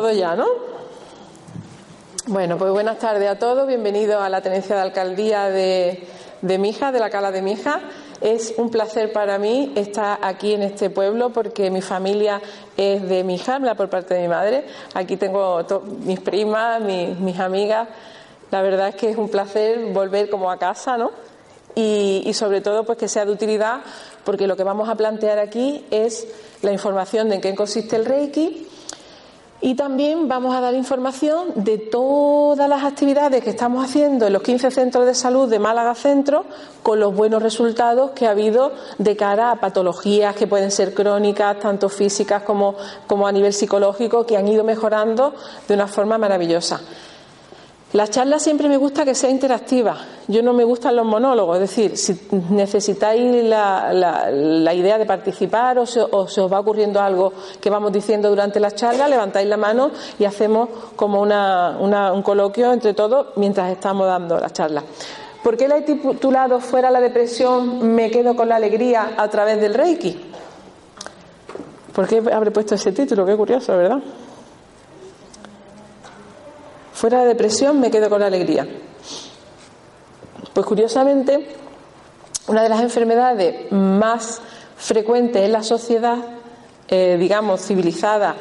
Todos ya, ¿no? Bueno, pues buenas tardes a todos. Bienvenidos a la tenencia de alcaldía de, de Mija, de la Cala de Mija. Es un placer para mí estar aquí en este pueblo porque mi familia es de Mija, por parte de mi madre. Aquí tengo mis primas, mis, mis, amigas. La verdad es que es un placer volver como a casa, ¿no? Y, y sobre todo, pues que sea de utilidad porque lo que vamos a plantear aquí es la información de en qué consiste el Reiki y también vamos a dar información de todas las actividades que estamos haciendo en los 15 centros de salud de Málaga Centro con los buenos resultados que ha habido de cara a patologías que pueden ser crónicas, tanto físicas como, como a nivel psicológico, que han ido mejorando de una forma maravillosa. La charla siempre me gusta que sea interactiva. Yo no me gustan los monólogos, es decir, si necesitáis la, la, la idea de participar o se, o se, os va ocurriendo algo que vamos diciendo durante la charla, levantáis la mano y hacemos como una, un coloquio entre todos mientras estamos dando la charla. ¿Por qué la he titulado Fuera la depresión, me quedo con la alegría a través del Reiki? ¿Por qué habré puesto ese título? Qué curioso, ¿verdad? Fuera de depresión me quedo con la alegría. Pues curiosamente, una de las enfermedades más frecuentes en la sociedad, eh, digamos, civilizada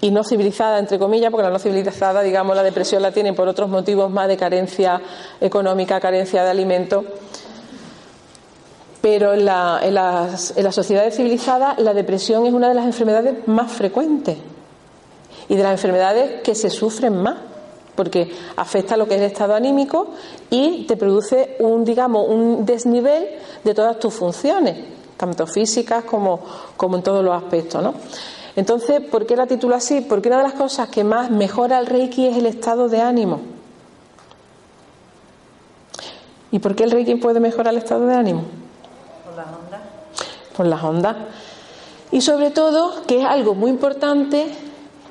y no civilizada, entre comillas, porque la no civilizada, digamos, la depresión la tienen por otros motivos más de carencia económica, carencia de alimentos. Pero en, la, en, las, en las sociedades civilizadas la depresión es una de las enfermedades más frecuentes y de las enfermedades que se sufren más porque afecta lo que es el estado anímico y te produce un, digamos, un desnivel de todas tus funciones, tanto físicas como, como en todos los aspectos, ¿no? Entonces, ¿por qué la titulo así? Porque una de las cosas que más mejora el Reiki es el estado de ánimo. ¿Y por qué el Reiki puede mejorar el estado de ánimo? Por las ondas. Por las ondas. Y sobre todo, que es algo muy importante,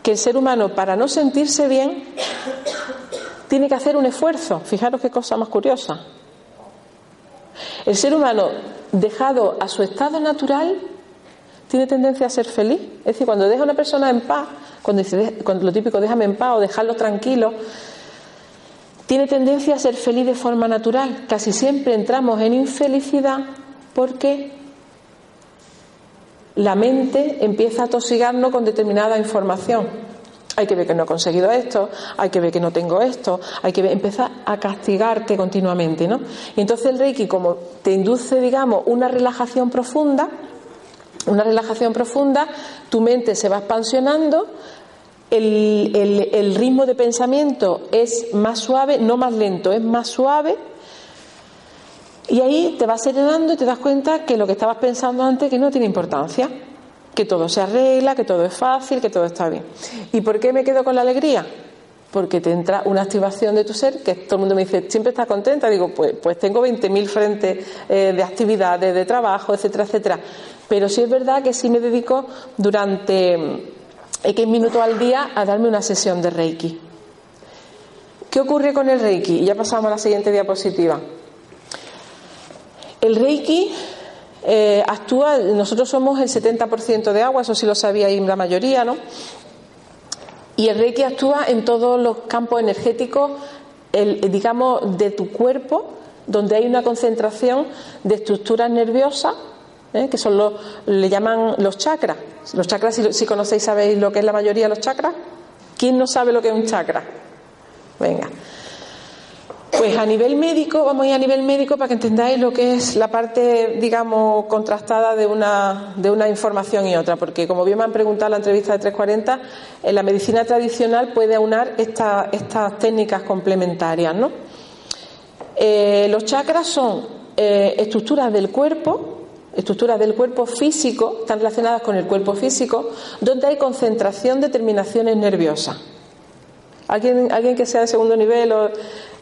que el ser humano, para no sentirse bien, tiene que hacer un esfuerzo. Fijaros qué cosa más curiosa. El ser humano, dejado a su estado natural, tiene tendencia a ser feliz. Es decir, cuando deja a una persona en paz, cuando, dice, cuando lo típico déjame en paz o dejarlo tranquilo, tiene tendencia a ser feliz de forma natural. Casi siempre entramos en infelicidad porque la mente empieza a tosigarnos con determinada información. Hay que ver que no he conseguido esto, hay que ver que no tengo esto, hay que ver, empezar a castigarte continuamente, ¿no? Y entonces el Reiki, como te induce, digamos, una relajación profunda, una relajación profunda, tu mente se va expansionando, el, el, el ritmo de pensamiento es más suave, no más lento, es más suave, y ahí te vas serenando y te das cuenta que lo que estabas pensando antes que no tiene importancia que todo se arregla, que todo es fácil, que todo está bien. ¿Y por qué me quedo con la alegría? Porque te entra una activación de tu ser, que todo el mundo me dice, ¿siempre estás contenta? Digo, pues, pues tengo 20.000 frentes eh, de actividades, de trabajo, etcétera, etcétera. Pero sí es verdad que sí me dedico durante X minutos al día a darme una sesión de Reiki. ¿Qué ocurre con el Reiki? Y ya pasamos a la siguiente diapositiva. El Reiki eh, actúa, nosotros somos el 70% de agua, eso sí lo sabíais la mayoría, ¿no? Y el Reiki actúa en todos los campos energéticos el, digamos, de tu cuerpo donde hay una concentración de estructuras nerviosas, ¿eh? que son los, le llaman los chakras. Los chakras, si, si conocéis, sabéis lo que es la mayoría de los chakras. ¿Quién no sabe lo que es un chakra? Venga. Pues a nivel médico, vamos a ir a nivel médico para que entendáis lo que es la parte, digamos, contrastada de una, de una información y otra, porque como bien me han preguntado en la entrevista de 340, en la medicina tradicional puede aunar estas técnicas complementarias, ¿no? Eh, los chakras son eh, estructuras del cuerpo, estructuras del cuerpo físico, están relacionadas con el cuerpo físico, donde hay concentración de terminaciones nerviosas. ¿Alguien, alguien que sea de segundo nivel o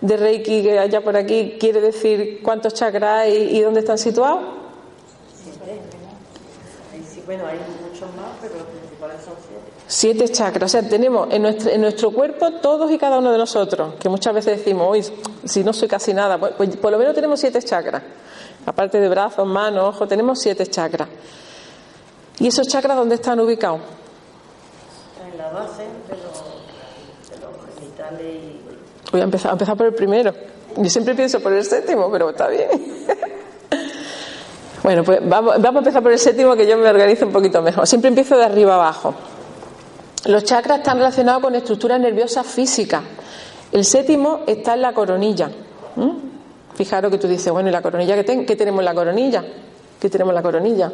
de Reiki que haya por aquí quiere decir cuántos chakras hay y dónde están situados? bueno, hay muchos más, pero los principales son siete. Siete chakras, o sea, tenemos en nuestro, en nuestro cuerpo todos y cada uno de nosotros, que muchas veces decimos, hoy si no soy casi nada, pues, pues, por lo menos tenemos siete chakras, aparte de brazos, manos, ojos, tenemos siete chakras. ¿Y esos chakras dónde están ubicados? En la base de los, de los genitales y Voy a empezar, a empezar por el primero. Yo siempre pienso por el séptimo, pero está bien. Bueno, pues vamos, a empezar por el séptimo que yo me organizo un poquito mejor. Siempre empiezo de arriba abajo. Los chakras están relacionados con estructuras nerviosas físicas. El séptimo está en la coronilla. Fijaros que tú dices, bueno, ¿y la coronilla qué, ten- qué tenemos en la coronilla? ¿Qué tenemos en la coronilla?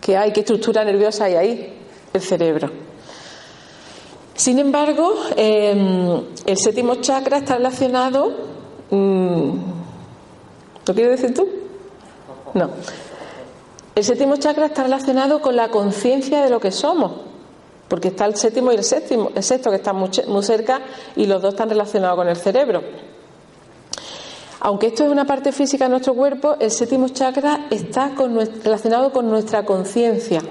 ¿Qué hay? ¿Qué estructura nerviosa hay ahí? El cerebro. Sin embargo, eh, el séptimo chakra está relacionado. mm, ¿Lo quieres decir tú? No. El séptimo chakra está relacionado con la conciencia de lo que somos, porque está el séptimo y el séptimo, el sexto que están muy, cerca y los dos están relacionados con el cerebro. Aunque esto es una parte física de nuestro cuerpo, el séptimo chakra está relacionado con nuestra conciencia.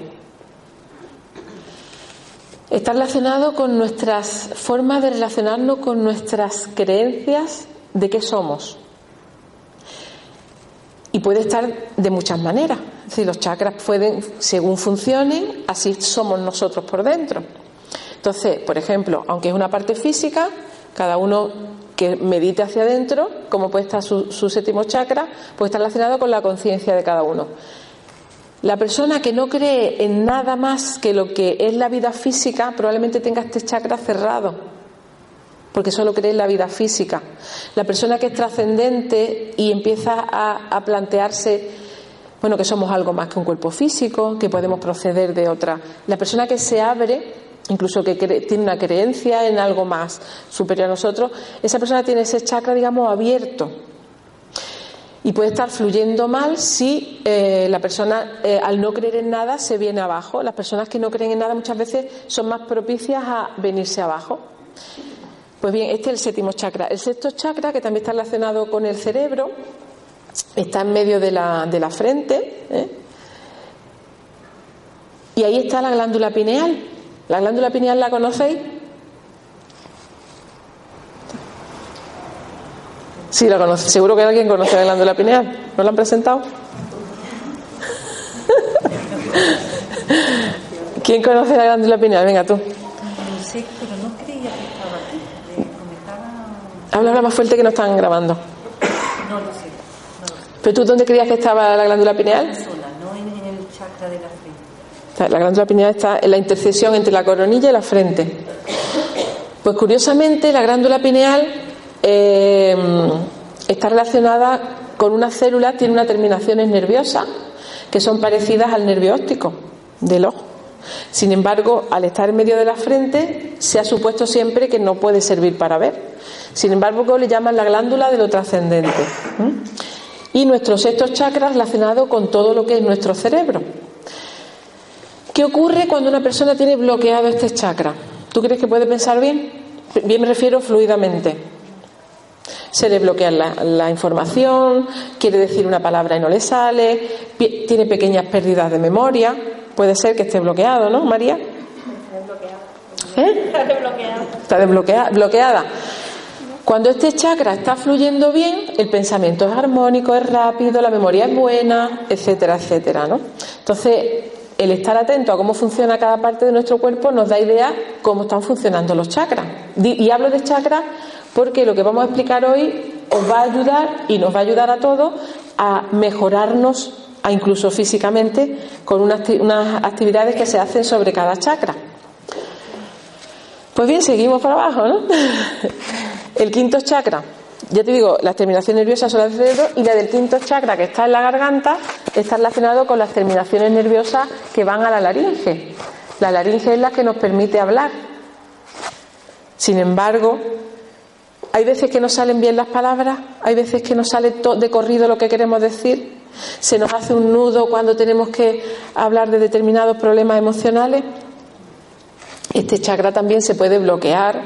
Está relacionado con nuestras formas de relacionarnos con nuestras creencias de qué somos. Y puede estar de muchas maneras. Es decir, los chakras pueden, según funcionen, así somos nosotros por dentro. Entonces, por ejemplo, aunque es una parte física, cada uno que medite hacia adentro, como puede estar su, su séptimo chakra, puede estar relacionado con la conciencia de cada uno. La persona que no cree en nada más que lo que es la vida física probablemente tenga este chakra cerrado, porque solo cree en la vida física. La persona que es trascendente y empieza a, plantearse, bueno, que somos algo más que un cuerpo físico, que podemos proceder de otra. La persona que se abre, incluso que tiene una creencia en algo más superior a nosotros, esa persona tiene ese chakra, digamos, abierto y puede estar fluyendo mal si eh, la persona eh, al no creer en nada se viene abajo. Las personas que no creen en nada muchas veces son más propicias a venirse abajo. Pues bien, este es el séptimo chakra. El sexto chakra, que también está relacionado con el cerebro, está en medio de la, de la frente. ¿eh? Y ahí está la glándula pineal. ¿La glándula pineal la conocéis? Sí, la conoce. Seguro que alguien conoce la glándula pineal. ¿No la han presentado? ¿Quién conoce la glándula pineal? Venga tú. Sí, pero no creía que estaba aquí. Le comentaba. Habla habla más fuerte que no están grabando. No lo sé. No lo sé. ¿Pero tú dónde creías que estaba la glándula pineal? Sola, no en, el chakra de la frente. La glándula pineal está en la intercesión entre la coronilla y la frente. Pues curiosamente, la glándula pineal eh, está relacionada con una célula, tiene unas terminaciones nerviosas que son parecidas al nervio óptico del ojo. Sin embargo, al estar en medio de la frente, se ha supuesto siempre que no puede servir para ver. Sin embargo, le llaman la glándula de lo trascendente. Y nuestro sexto chakra relacionado con todo lo que es nuestro cerebro. ¿Qué ocurre cuando una persona tiene bloqueado este chakra? ¿Tú crees que puede pensar bien? Bien me refiero fluidamente. Se le bloquea la, la información, quiere decir una palabra y no le sale, tiene pequeñas pérdidas de memoria. Puede ser que esté bloqueado, ¿no, María? ¿Eh? Está desbloqueada. bloqueada. Cuando este chakra está fluyendo bien, el pensamiento es armónico, es rápido, la memoria es buena, etcétera, etcétera, ¿no? Entonces, el estar atento a cómo funciona cada parte de nuestro cuerpo nos da idea cómo están funcionando los chakras. Y hablo de chakras porque lo que vamos a explicar hoy os va a ayudar y nos va a ayudar a todos a mejorarnos, a incluso físicamente, con unas, unas actividades que se hacen sobre cada chakra. Pues bien, seguimos para abajo, ¿no? El quinto chakra, ya te digo, las terminaciones nerviosas son las del cerebro y la del quinto chakra que está en la garganta está relacionado con las terminaciones nerviosas que van a la laringe. La laringe es la que nos permite hablar. Sin embargo, hay veces que no salen bien las palabras, hay veces que no sale de corrido lo que queremos decir, se nos hace un nudo cuando tenemos que hablar de determinados problemas emocionales. Este chakra también se puede bloquear,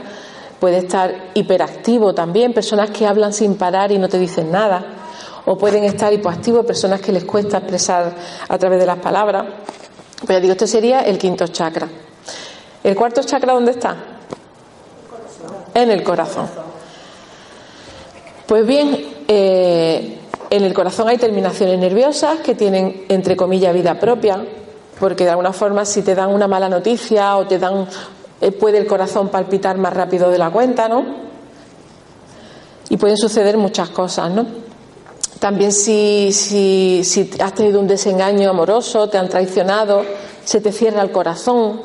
puede estar hiperactivo también, personas que hablan sin parar y no te dicen nada, o pueden estar hipoactivos, personas que les cuesta expresar a través de las palabras. Pues ya digo, este sería el quinto chakra. ¿El cuarto chakra dónde está? En el corazón. Pues bien, eh, en el corazón hay terminaciones nerviosas que tienen, entre comillas, vida propia, porque de alguna forma si te dan una mala noticia o te dan eh, puede el corazón palpitar más rápido de la cuenta, ¿no? Y pueden suceder muchas cosas, ¿no? También si, si, si has tenido un desengaño amoroso, te han traicionado, se te cierra el corazón,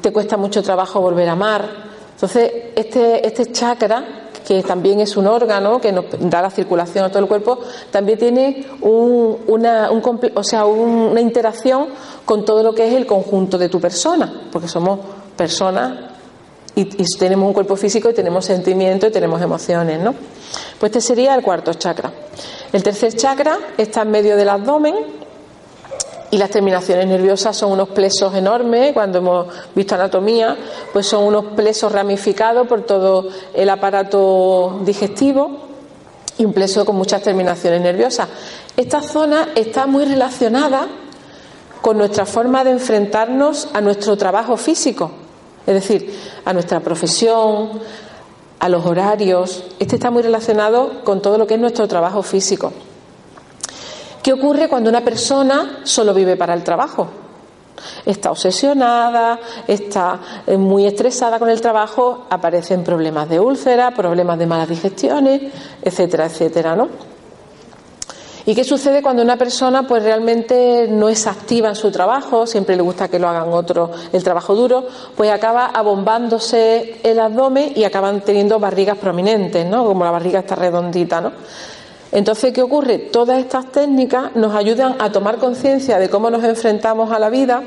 te cuesta mucho trabajo volver a amar. Entonces, este, este chakra que también es un órgano que nos da la circulación a todo el cuerpo, también tiene una, o sea, una interacción con todo lo que es el conjunto de tu persona, porque somos personas y, tenemos un cuerpo físico y tenemos sentimientos y tenemos emociones, ¿no? Pues este sería el cuarto chakra. El tercer chakra está en medio del abdomen y las terminaciones nerviosas son unos plesos enormes, cuando hemos visto anatomía, pues son unos plesos ramificados por todo el aparato digestivo y un pleso con muchas terminaciones nerviosas. Esta zona está muy relacionada con nuestra forma de enfrentarnos a nuestro trabajo físico, es decir, a nuestra profesión, a los horarios. Este está muy relacionado con todo lo que es nuestro trabajo físico. ¿Qué ocurre cuando una persona solo vive para el trabajo? Está obsesionada, está eh, muy estresada con el trabajo, aparecen problemas de úlcera, problemas de malas digestiones, etcétera, etcétera, ¿no? ¿Y qué sucede cuando una persona pues realmente no es activa en su trabajo, siempre le gusta que lo hagan otros el trabajo duro, pues acaba abombándose el abdomen y acaban teniendo barrigas prominentes, ¿no? Como la barriga está redondita, ¿no? Entonces, ¿qué ocurre? Todas estas técnicas nos ayudan a tomar conciencia de cómo nos enfrentamos a la vida,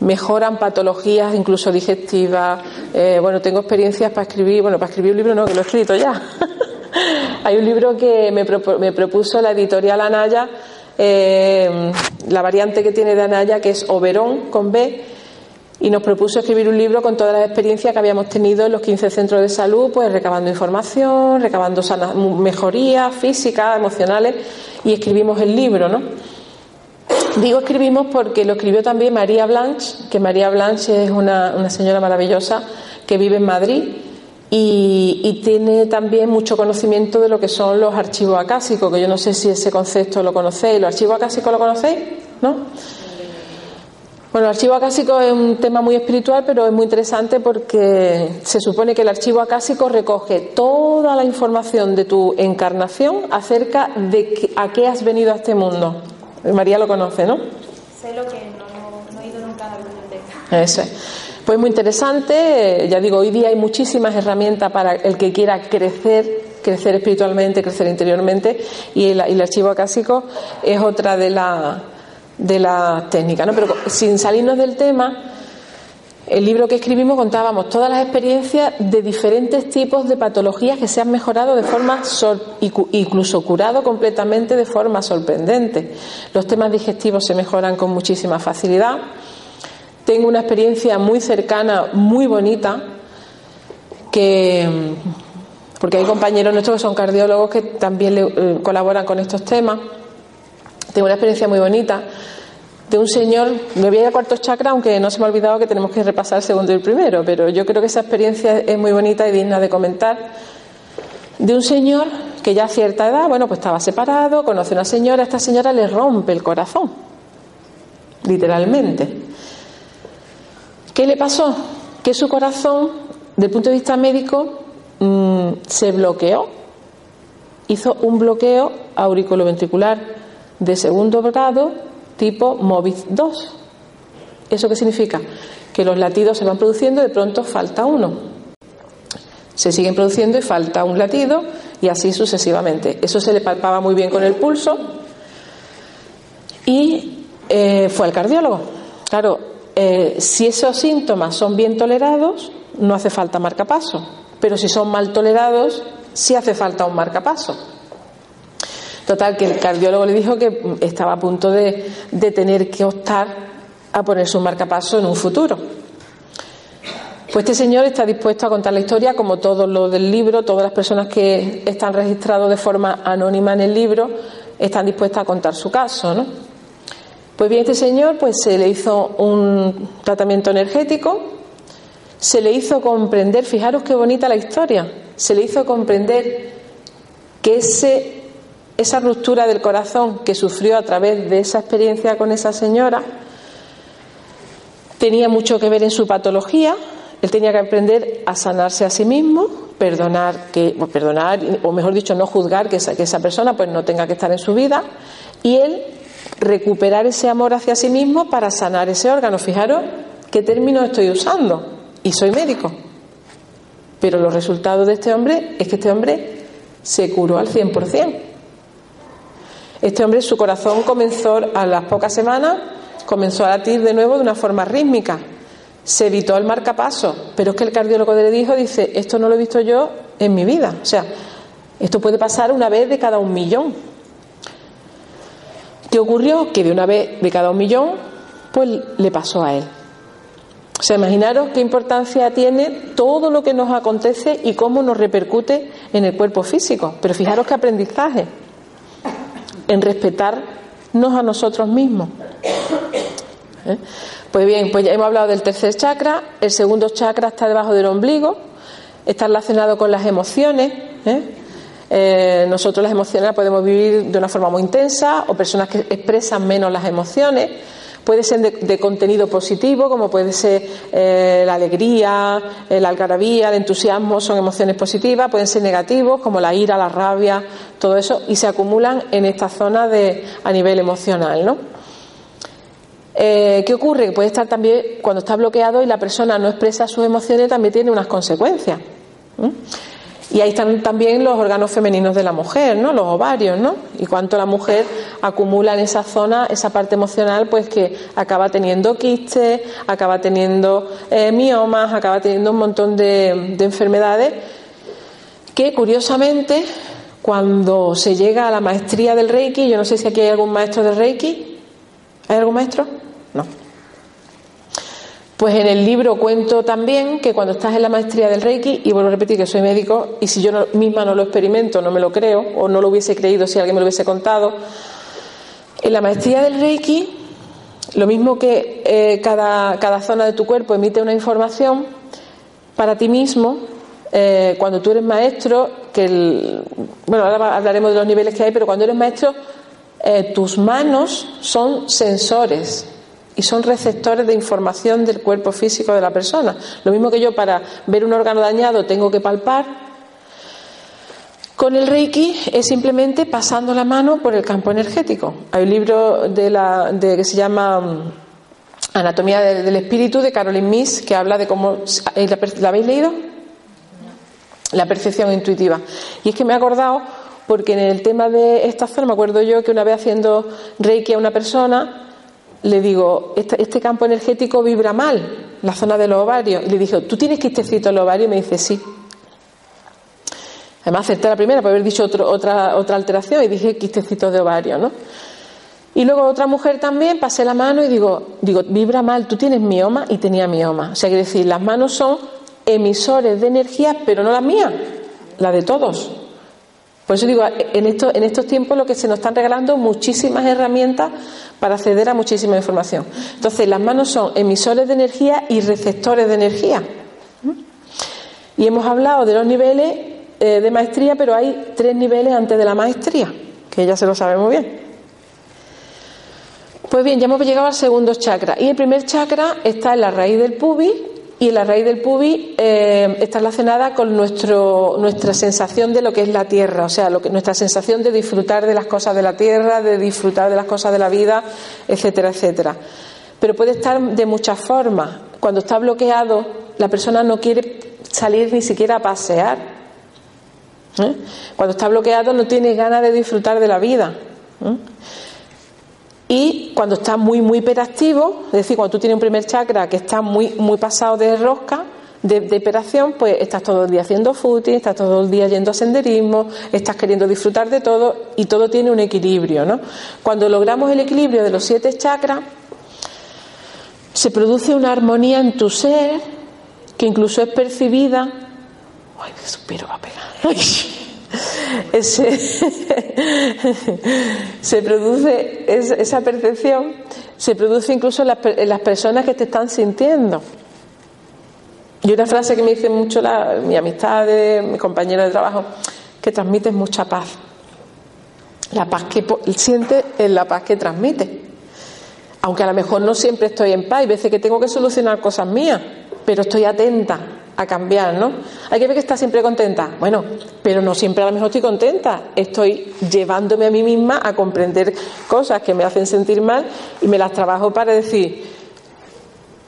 mejoran patologías incluso digestivas. Eh, bueno, tengo experiencias para escribir, bueno, para escribir un libro no, que lo he escrito ya. Hay un libro que me, propuso la editorial Anaya, eh, la variante que tiene de Anaya, que es Oberón con B, y nos propuso escribir un libro con todas las experiencias que habíamos tenido en los 15 centros de salud, pues recabando información, recabando mejorías físicas, emocionales, y escribimos el libro, ¿no? Digo escribimos porque lo escribió también María Blanche, que María Blanche es una, una señora maravillosa que vive en Madrid y, y, tiene también mucho conocimiento de lo que son los archivos acásicos, que yo no sé si ese concepto lo conocéis. ¿Los archivos acásicos lo conocéis? ¿No? Bueno, el archivo acásico es un tema muy espiritual, pero es muy interesante porque se supone que el archivo acásico recoge toda la información de tu encarnación acerca de a qué has venido a este mundo. María lo conoce, ¿no? Sé lo que no, he ido nunca a la biblioteca. Eso es. Pues muy interesante, ya digo, hoy día hay muchísimas herramientas para el que quiera crecer, crecer espiritualmente, crecer interiormente, y el, y el archivo acásico es otra de las de la técnica. ¿no? Pero sin salirnos del tema, el libro que escribimos contábamos todas las experiencias de diferentes tipos de patologías que se han mejorado de forma, incluso curado completamente de forma sorprendente. Los temas digestivos se mejoran con muchísima facilidad. Tengo una experiencia muy cercana, muy bonita, que porque hay compañeros nuestros que son cardiólogos que también eh, colaboran con estos temas. Tengo una experiencia muy bonita de un señor, me voy a ir a cuarto chakra, aunque no se me ha olvidado que tenemos que repasar el segundo y el primero, pero yo creo que esa experiencia es muy bonita y digna de comentar. De un señor que ya a cierta edad, bueno, pues estaba separado, conoce a una señora, esta señora le rompe el corazón, literalmente. ¿Qué le pasó? Que su corazón, desde el punto de vista médico, mm, se bloqueó, hizo un bloqueo auriculoventricular de segundo grado tipo MOVID 2. ¿Eso qué significa? Que los latidos se van produciendo y de pronto falta uno. Se siguen produciendo y falta un latido y así sucesivamente. Eso se le palpaba muy bien con el pulso y eh, fue al cardiólogo. Claro, eh, si esos síntomas son bien tolerados, no hace falta marcapaso, pero si son mal tolerados, sí hace falta un marcapaso. Total, que el cardiólogo le dijo que estaba a punto de, tener que optar a ponerse un marcapaso en un futuro. Pues este señor está dispuesto a contar la historia, como todos los del libro, todas las personas que están registrados de forma anónima en el libro están dispuestas a contar su caso, ¿no? Pues bien, este señor pues se le hizo un tratamiento energético, se le hizo comprender, fijaros qué bonita la historia, se le hizo comprender que ese, esa ruptura del corazón que sufrió a través de esa experiencia con esa señora tenía mucho que ver en su patología, él tenía que aprender a sanarse a sí mismo, perdonar, que, perdonar o mejor dicho, no juzgar que esa, que esa persona pues no tenga que estar en su vida y él recuperar ese amor hacia sí mismo para sanar ese órgano. Fijaros qué término estoy usando y soy médico. Pero los resultados de este hombre es que este hombre se curó al 100%. Este hombre, su corazón comenzó a las pocas semanas, comenzó a latir de nuevo de una forma rítmica se evitó el marcapaso, pero es que el cardiólogo le dijo, dice, esto no lo he visto yo en mi vida. O sea, esto puede pasar una vez de cada un millón. ¿Qué ocurrió? Que de una vez de cada un millón, pues le pasó a él. O sea, imaginaros qué importancia tiene todo lo que nos acontece y cómo nos repercute en el cuerpo físico. Pero fijaros qué aprendizaje en respetarnos a nosotros mismos. ¿Eh? Pues bien, pues ya hemos hablado del tercer chakra, el segundo chakra está debajo del ombligo, está relacionado con las emociones. ¿eh? Eh, nosotros las emociones las podemos vivir de una forma muy intensa o personas que expresan menos las emociones. Puede ser de, contenido positivo, como puede ser la alegría, la algarabía, el entusiasmo, son emociones positivas. Pueden ser negativos, como la ira, la rabia, todo eso, y se acumulan en esta zona de, a nivel emocional, ¿no? Eh, ¿Qué ocurre? Que puede estar también, cuando está bloqueado y la persona no expresa sus emociones, también tiene unas consecuencias. Y ahí están también los órganos femeninos de la mujer, ¿no? Los ovarios, ¿no? Y cuánto la mujer acumula en esa zona, esa parte emocional, pues que acaba teniendo quistes, acaba teniendo eh, miomas, acaba teniendo un montón de, de enfermedades que, curiosamente, cuando se llega a la maestría del Reiki, yo no sé si aquí hay algún maestro del Reiki, ¿hay algún maestro? Pues en el libro cuento también que cuando estás en la maestría del Reiki, y vuelvo a repetir que soy médico, y si yo misma no lo experimento, no me lo creo, o no lo hubiese creído si alguien me lo hubiese contado, en la maestría del Reiki, lo mismo que eh, cada, cada, zona de tu cuerpo emite una información, para ti mismo, eh, cuando tú eres maestro, que bueno, ahora hablaremos de los niveles que hay, pero cuando eres maestro, eh, tus manos son sensores y son receptores de información del cuerpo físico de la persona. Lo mismo que yo para ver un órgano dañado tengo que palpar. Con el Reiki es simplemente pasando la mano por el campo energético. Hay un libro de la, de, que se llama mm, Anatomía del Espíritu de Caroline Miss que habla de cómo. ¿La habéis leído? La percepción intuitiva. Y es que me he acordado porque en el tema de esta zona me acuerdo yo que una vez haciendo Reiki a una persona le digo, este, este, campo energético vibra mal, la zona de los ovarios. Y le dije, ¿tú tienes quistecito en los ovarios? Y me dice, sí. Además, acerté la primera, por haber dicho otra, otra alteración, y dije quistecito de ovario, ¿no? Y luego otra mujer también, pasé la mano y digo, digo, vibra mal, tú tienes mioma y tenía mioma. O sea, quiere decir, las manos son emisores de energía, pero no las mías, la de todos. Por eso digo, en, esto, en estos tiempos lo que se nos están regalando muchísimas herramientas para acceder a muchísima información. Entonces, las manos son emisores de energía y receptores de energía. Y hemos hablado de los niveles eh, de maestría, pero hay tres niveles antes de la maestría, que ya se lo sabe muy bien. Pues bien, ya hemos llegado al segundo chakra. Y el primer chakra está en la raíz del pubis y la raíz del pubis eh, está relacionada con nuestro, nuestra sensación de lo que es la tierra, o sea, nuestra sensación de disfrutar de las cosas de la tierra, de disfrutar de las cosas de la vida, etcétera, etcétera. Pero puede estar de muchas formas. Cuando está bloqueado, la persona no quiere salir ni siquiera a pasear. ¿eh? Cuando está bloqueado no tiene ganas de disfrutar de la vida. ¿eh? Y cuando está muy, muy hiperactivo, es decir, cuando tú tienes un primer chakra que está muy, muy pasado de rosca, de, de pues estás todo el día haciendo footing, estás todo el día yendo a senderismo, estás queriendo disfrutar de todo y todo tiene un equilibrio, ¿no? Cuando logramos el equilibrio de los siete chakras, se produce una armonía en tu ser que incluso es percibida. ¡Ay, qué suspiro va a pegar! Ese, se produce esa percepción se produce incluso en las, personas que te están sintiendo. Y una frase que me dice mucho la, mi amistad de mi compañero de trabajo que transmites mucha paz. La paz que siente es la paz que transmite. Aunque a lo mejor no siempre estoy en paz hay veces que tengo que solucionar cosas mías pero estoy atenta a cambiar, ¿no? Hay que ver que está siempre contenta. Bueno, pero no siempre a lo mejor estoy contenta. Estoy llevándome a mí misma a comprender cosas que me hacen sentir mal y me las trabajo para decir,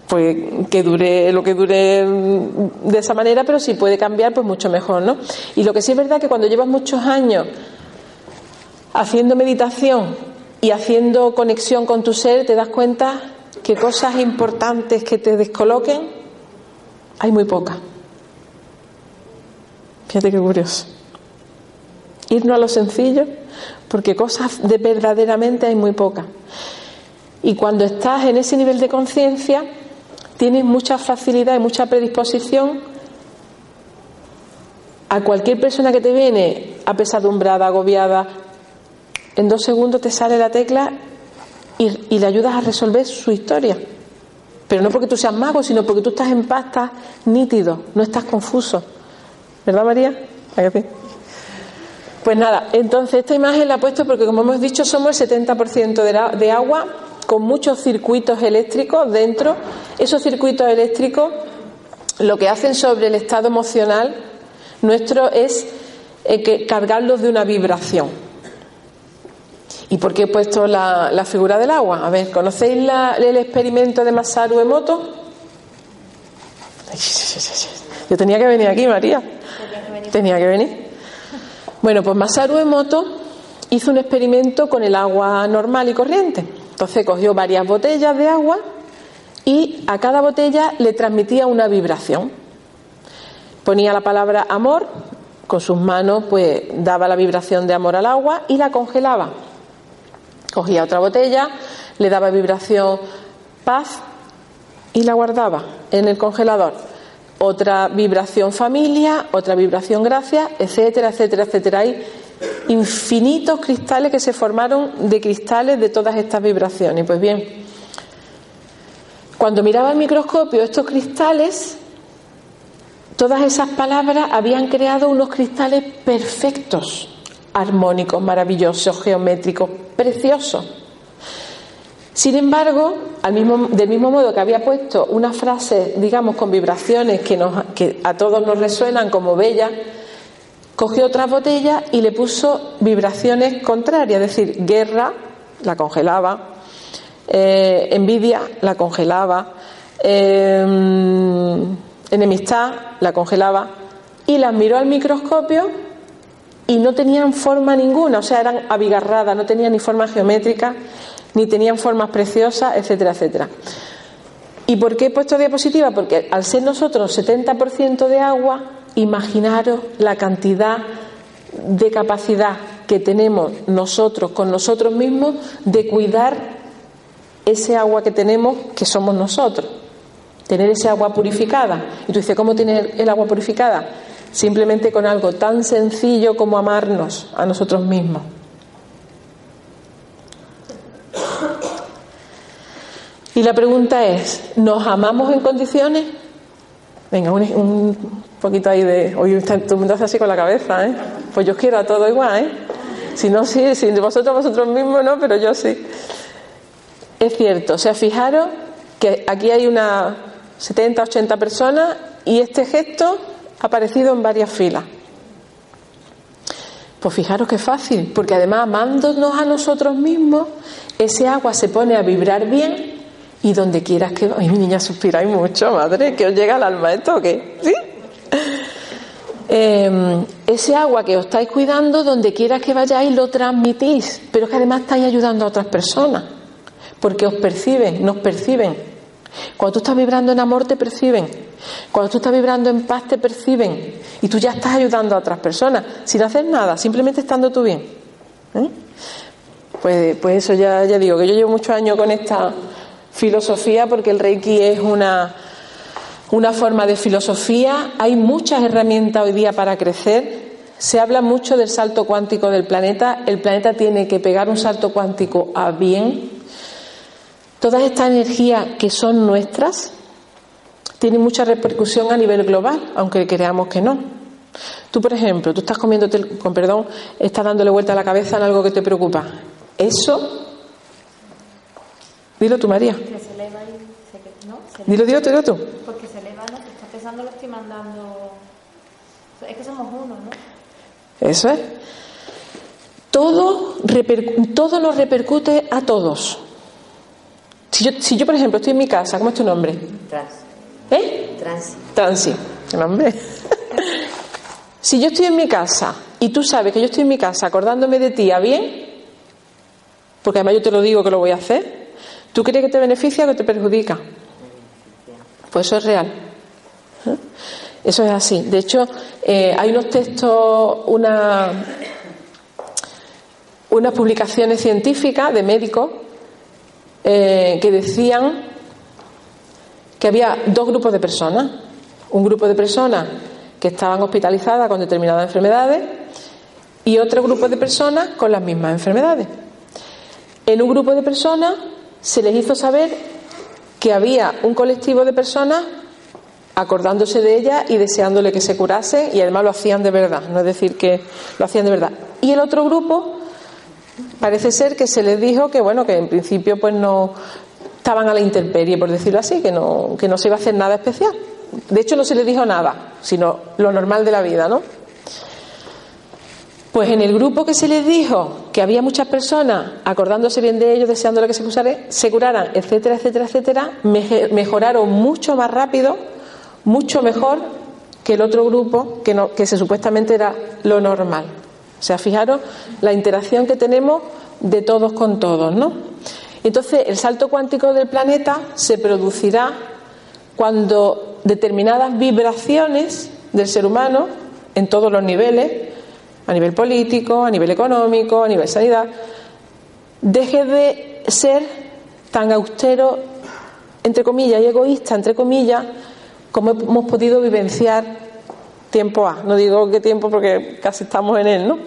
pues que dure lo que dure de esa manera, pero si puede cambiar, pues mucho mejor, ¿no? Y lo que sí es verdad que cuando llevas muchos años haciendo meditación y haciendo conexión con tu ser, te das cuenta que cosas importantes que te descoloquen hay muy poca. Fíjate qué curioso. Irnos a lo sencillo, porque cosas de verdaderamente hay muy pocas. Y cuando estás en ese nivel de conciencia, tienes mucha facilidad y mucha predisposición a cualquier persona que te viene apesadumbrada, agobiada, en dos segundos te sale la tecla y, y le ayudas a resolver su historia. Pero no porque tú seas mago, sino porque tú estás en paz, estás nítido, no estás confuso. ¿Verdad, María? Pues nada, entonces esta imagen la he puesto porque, como hemos dicho, somos el 70% de, agua con muchos circuitos eléctricos dentro. Esos circuitos eléctricos lo que hacen sobre el estado emocional nuestro es eh, cargarlos de una vibración. ¿Y por qué he puesto la, figura del agua? A ver, ¿conocéis el experimento de Masaru Emoto? Yo tenía que venir aquí, María. Tenía que venir. Bueno, pues Masaru Emoto hizo un experimento con el agua normal y corriente. Entonces cogió varias botellas de agua y a cada botella le transmitía una vibración. Ponía la palabra amor, con sus manos pues daba la vibración de amor al agua y la congelaba. Cogía otra botella, le daba vibración paz y la guardaba en el congelador. Otra vibración familia, otra vibración gracia, etcétera, etcétera, etcétera. Hay infinitos cristales que se formaron de cristales de todas estas vibraciones. Pues bien, cuando miraba el microscopio estos cristales, todas esas palabras habían creado unos cristales perfectos armónicos, maravillosos, geométricos, preciosos. Sin embargo, al mismo, del mismo modo que había puesto una frase, digamos, con vibraciones que, a todos nos resuenan como bellas, cogió otra botella y le puso vibraciones contrarias, es decir, guerra, la congelaba, eh, envidia, la congelaba, em, enemistad, la congelaba, y las miró al microscopio y no tenían forma ninguna, o sea, eran abigarradas, no tenían ni forma geométrica, ni tenían formas preciosas, etcétera, etcétera. ¿Y por qué he puesto diapositiva? Porque al ser nosotros 70% de agua, imaginaros la cantidad de capacidad que tenemos nosotros con nosotros mismos de cuidar ese agua que tenemos, que somos nosotros. Tener ese agua purificada. Y tú dices, ¿cómo tener el agua purificada? Simplemente con algo tan sencillo como amarnos a nosotros mismos. Y la pregunta es, ¿nos amamos en condiciones? Venga, un, poquito ahí de... Hoy todo el mundo hace así con la cabeza, ¿eh? Pues yo quiero a todo igual, ¿eh? Si no, sí, si vosotros, vosotros mismos no, pero yo sí. Es cierto, o sea, fijaros que aquí hay una, 70, 80 personas y este gesto aparecido en varias filas. Pues fijaros qué fácil, porque además amándonos a nosotros mismos, ese agua se pone a vibrar bien y donde quieras que... Ay, mi niña suspiráis mucho, madre, que os llega al alma esto, ¿o qué? ¿Sí? Eh, ese agua que os estáis cuidando, donde quieras que vayáis, lo transmitís, pero que además estáis ayudando a otras personas, porque os perciben, nos perciben. Cuando tú estás vibrando en amor, te perciben. Cuando tú estás vibrando en paz, te perciben. Y tú ya estás ayudando a otras personas, sin hacer nada, simplemente estando tú bien. ¿Eh? Pues, pues eso ya, ya digo, que yo llevo muchos años con esta filosofía, porque el Reiki es una una forma de filosofía. Hay muchas herramientas hoy día para crecer. Se habla mucho del salto cuántico del planeta. El planeta tiene que pegar un salto cuántico a bien. Todas estas energías que son nuestras tienen mucha repercusión a nivel global, aunque creamos que no. Tú, por ejemplo, tú estás comiendo, con perdón, estás dándole vuelta a la cabeza en algo que te preocupa. Eso, dilo tú, María. Dilo, dilo, dilo tú. Porque se eleva, ¿no? está pesando, lo estoy mandando. Es que somos uno, ¿no? Eso es. Todo, todo nos repercute a todos. Si yo, si yo, por ejemplo, estoy en mi casa, ¿cómo es tu nombre? Trans. ¿Eh? Transi. Transi. ¿Qué nombre? si yo estoy en mi casa y tú sabes que yo estoy en mi casa acordándome de ti a bien, porque además yo te lo digo que lo voy a hacer, ¿tú crees que te beneficia o que te perjudica? Pues eso es real. ¿Eh? Eso es así. De hecho, eh, hay unos textos, una, unas publicaciones científicas de médicos eh, que decían que había dos grupos de personas. Un grupo de personas que estaban hospitalizadas con determinadas enfermedades y otro grupo de personas con las mismas enfermedades. En un grupo de personas se les hizo saber que había un colectivo de personas acordándose de ella y deseándole que se curase y además lo hacían de verdad, no es decir que lo hacían de verdad. Y el otro grupo parece ser que se les dijo que bueno, que en principio pues no estaban a la intemperie, por decirlo así, que no, que no se iba a hacer nada especial. De hecho no se les dijo nada, sino lo normal de la vida, ¿no? Pues en el grupo que se les dijo que había muchas personas acordándose bien de ellos, deseándole que se, se curaran, etcétera, etcétera, etcétera, mejoraron mucho más rápido, mucho mejor que el otro grupo que, no, que se supuestamente era lo normal. O sea, fijaros la interacción que tenemos de todos con todos, ¿no? Entonces, el salto cuántico del planeta se producirá cuando determinadas vibraciones del ser humano, en todos los niveles, a nivel político, a nivel económico, a nivel sanidad, deje de ser tan austero, entre comillas, y egoísta, entre comillas, como hemos podido vivenciar tiempo A. No digo qué tiempo porque casi estamos en él, ¿no?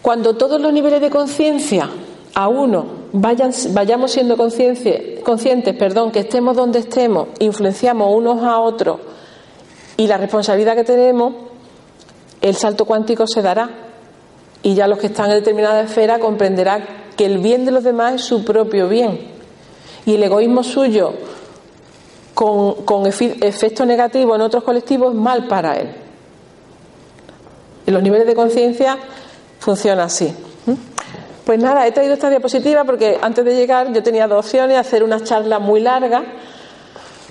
Cuando todos los niveles de conciencia a uno vayan, vayamos siendo conscientes, perdón, que estemos donde estemos, influenciamos unos a otros y la responsabilidad que tenemos, el salto cuántico se dará y ya los que están en determinada esfera comprenderán que el bien de los demás es su propio bien y el egoísmo suyo con, con efecto negativo en otros colectivos es mal para él. En los niveles de conciencia funciona así. Pues nada, he traído esta diapositiva porque antes de llegar yo tenía dos opciones, hacer una charla muy larga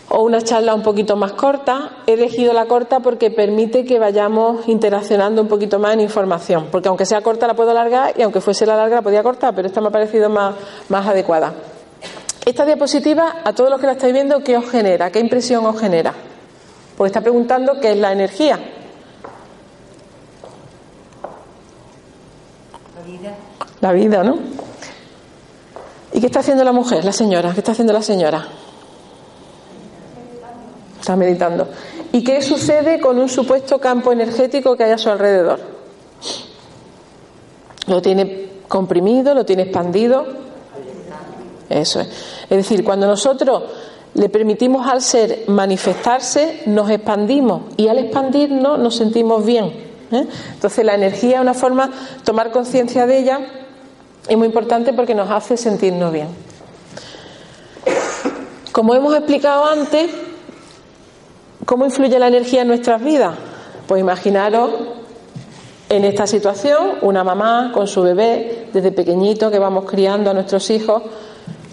o una charla un poquito más corta. He elegido la corta porque permite que vayamos interaccionando un poquito más en información, porque aunque sea corta la puedo alargar y aunque fuese la larga la podía cortar, pero esta me ha parecido más, más adecuada. Esta diapositiva, a todos los que la estáis viendo, ¿qué os genera? ¿Qué impresión os genera? Porque está preguntando qué es la energía. La vida. La vida, ¿no? ¿Y qué está haciendo la mujer, la señora? ¿Qué está haciendo la señora? Está meditando. ¿Y qué sucede con un supuesto campo energético que hay a su alrededor? Lo tiene comprimido, lo tiene expandido. Eso es. Es decir, cuando nosotros le permitimos al ser manifestarse, nos expandimos y al expandirnos nos sentimos bien. ¿eh? Entonces la energía es una forma, tomar conciencia de ella es muy importante porque nos hace sentirnos bien. Como hemos explicado antes, ¿cómo influye la energía en nuestras vidas? Pues imaginaros en esta situación una mamá con su bebé desde pequeñito que vamos criando a nuestros hijos.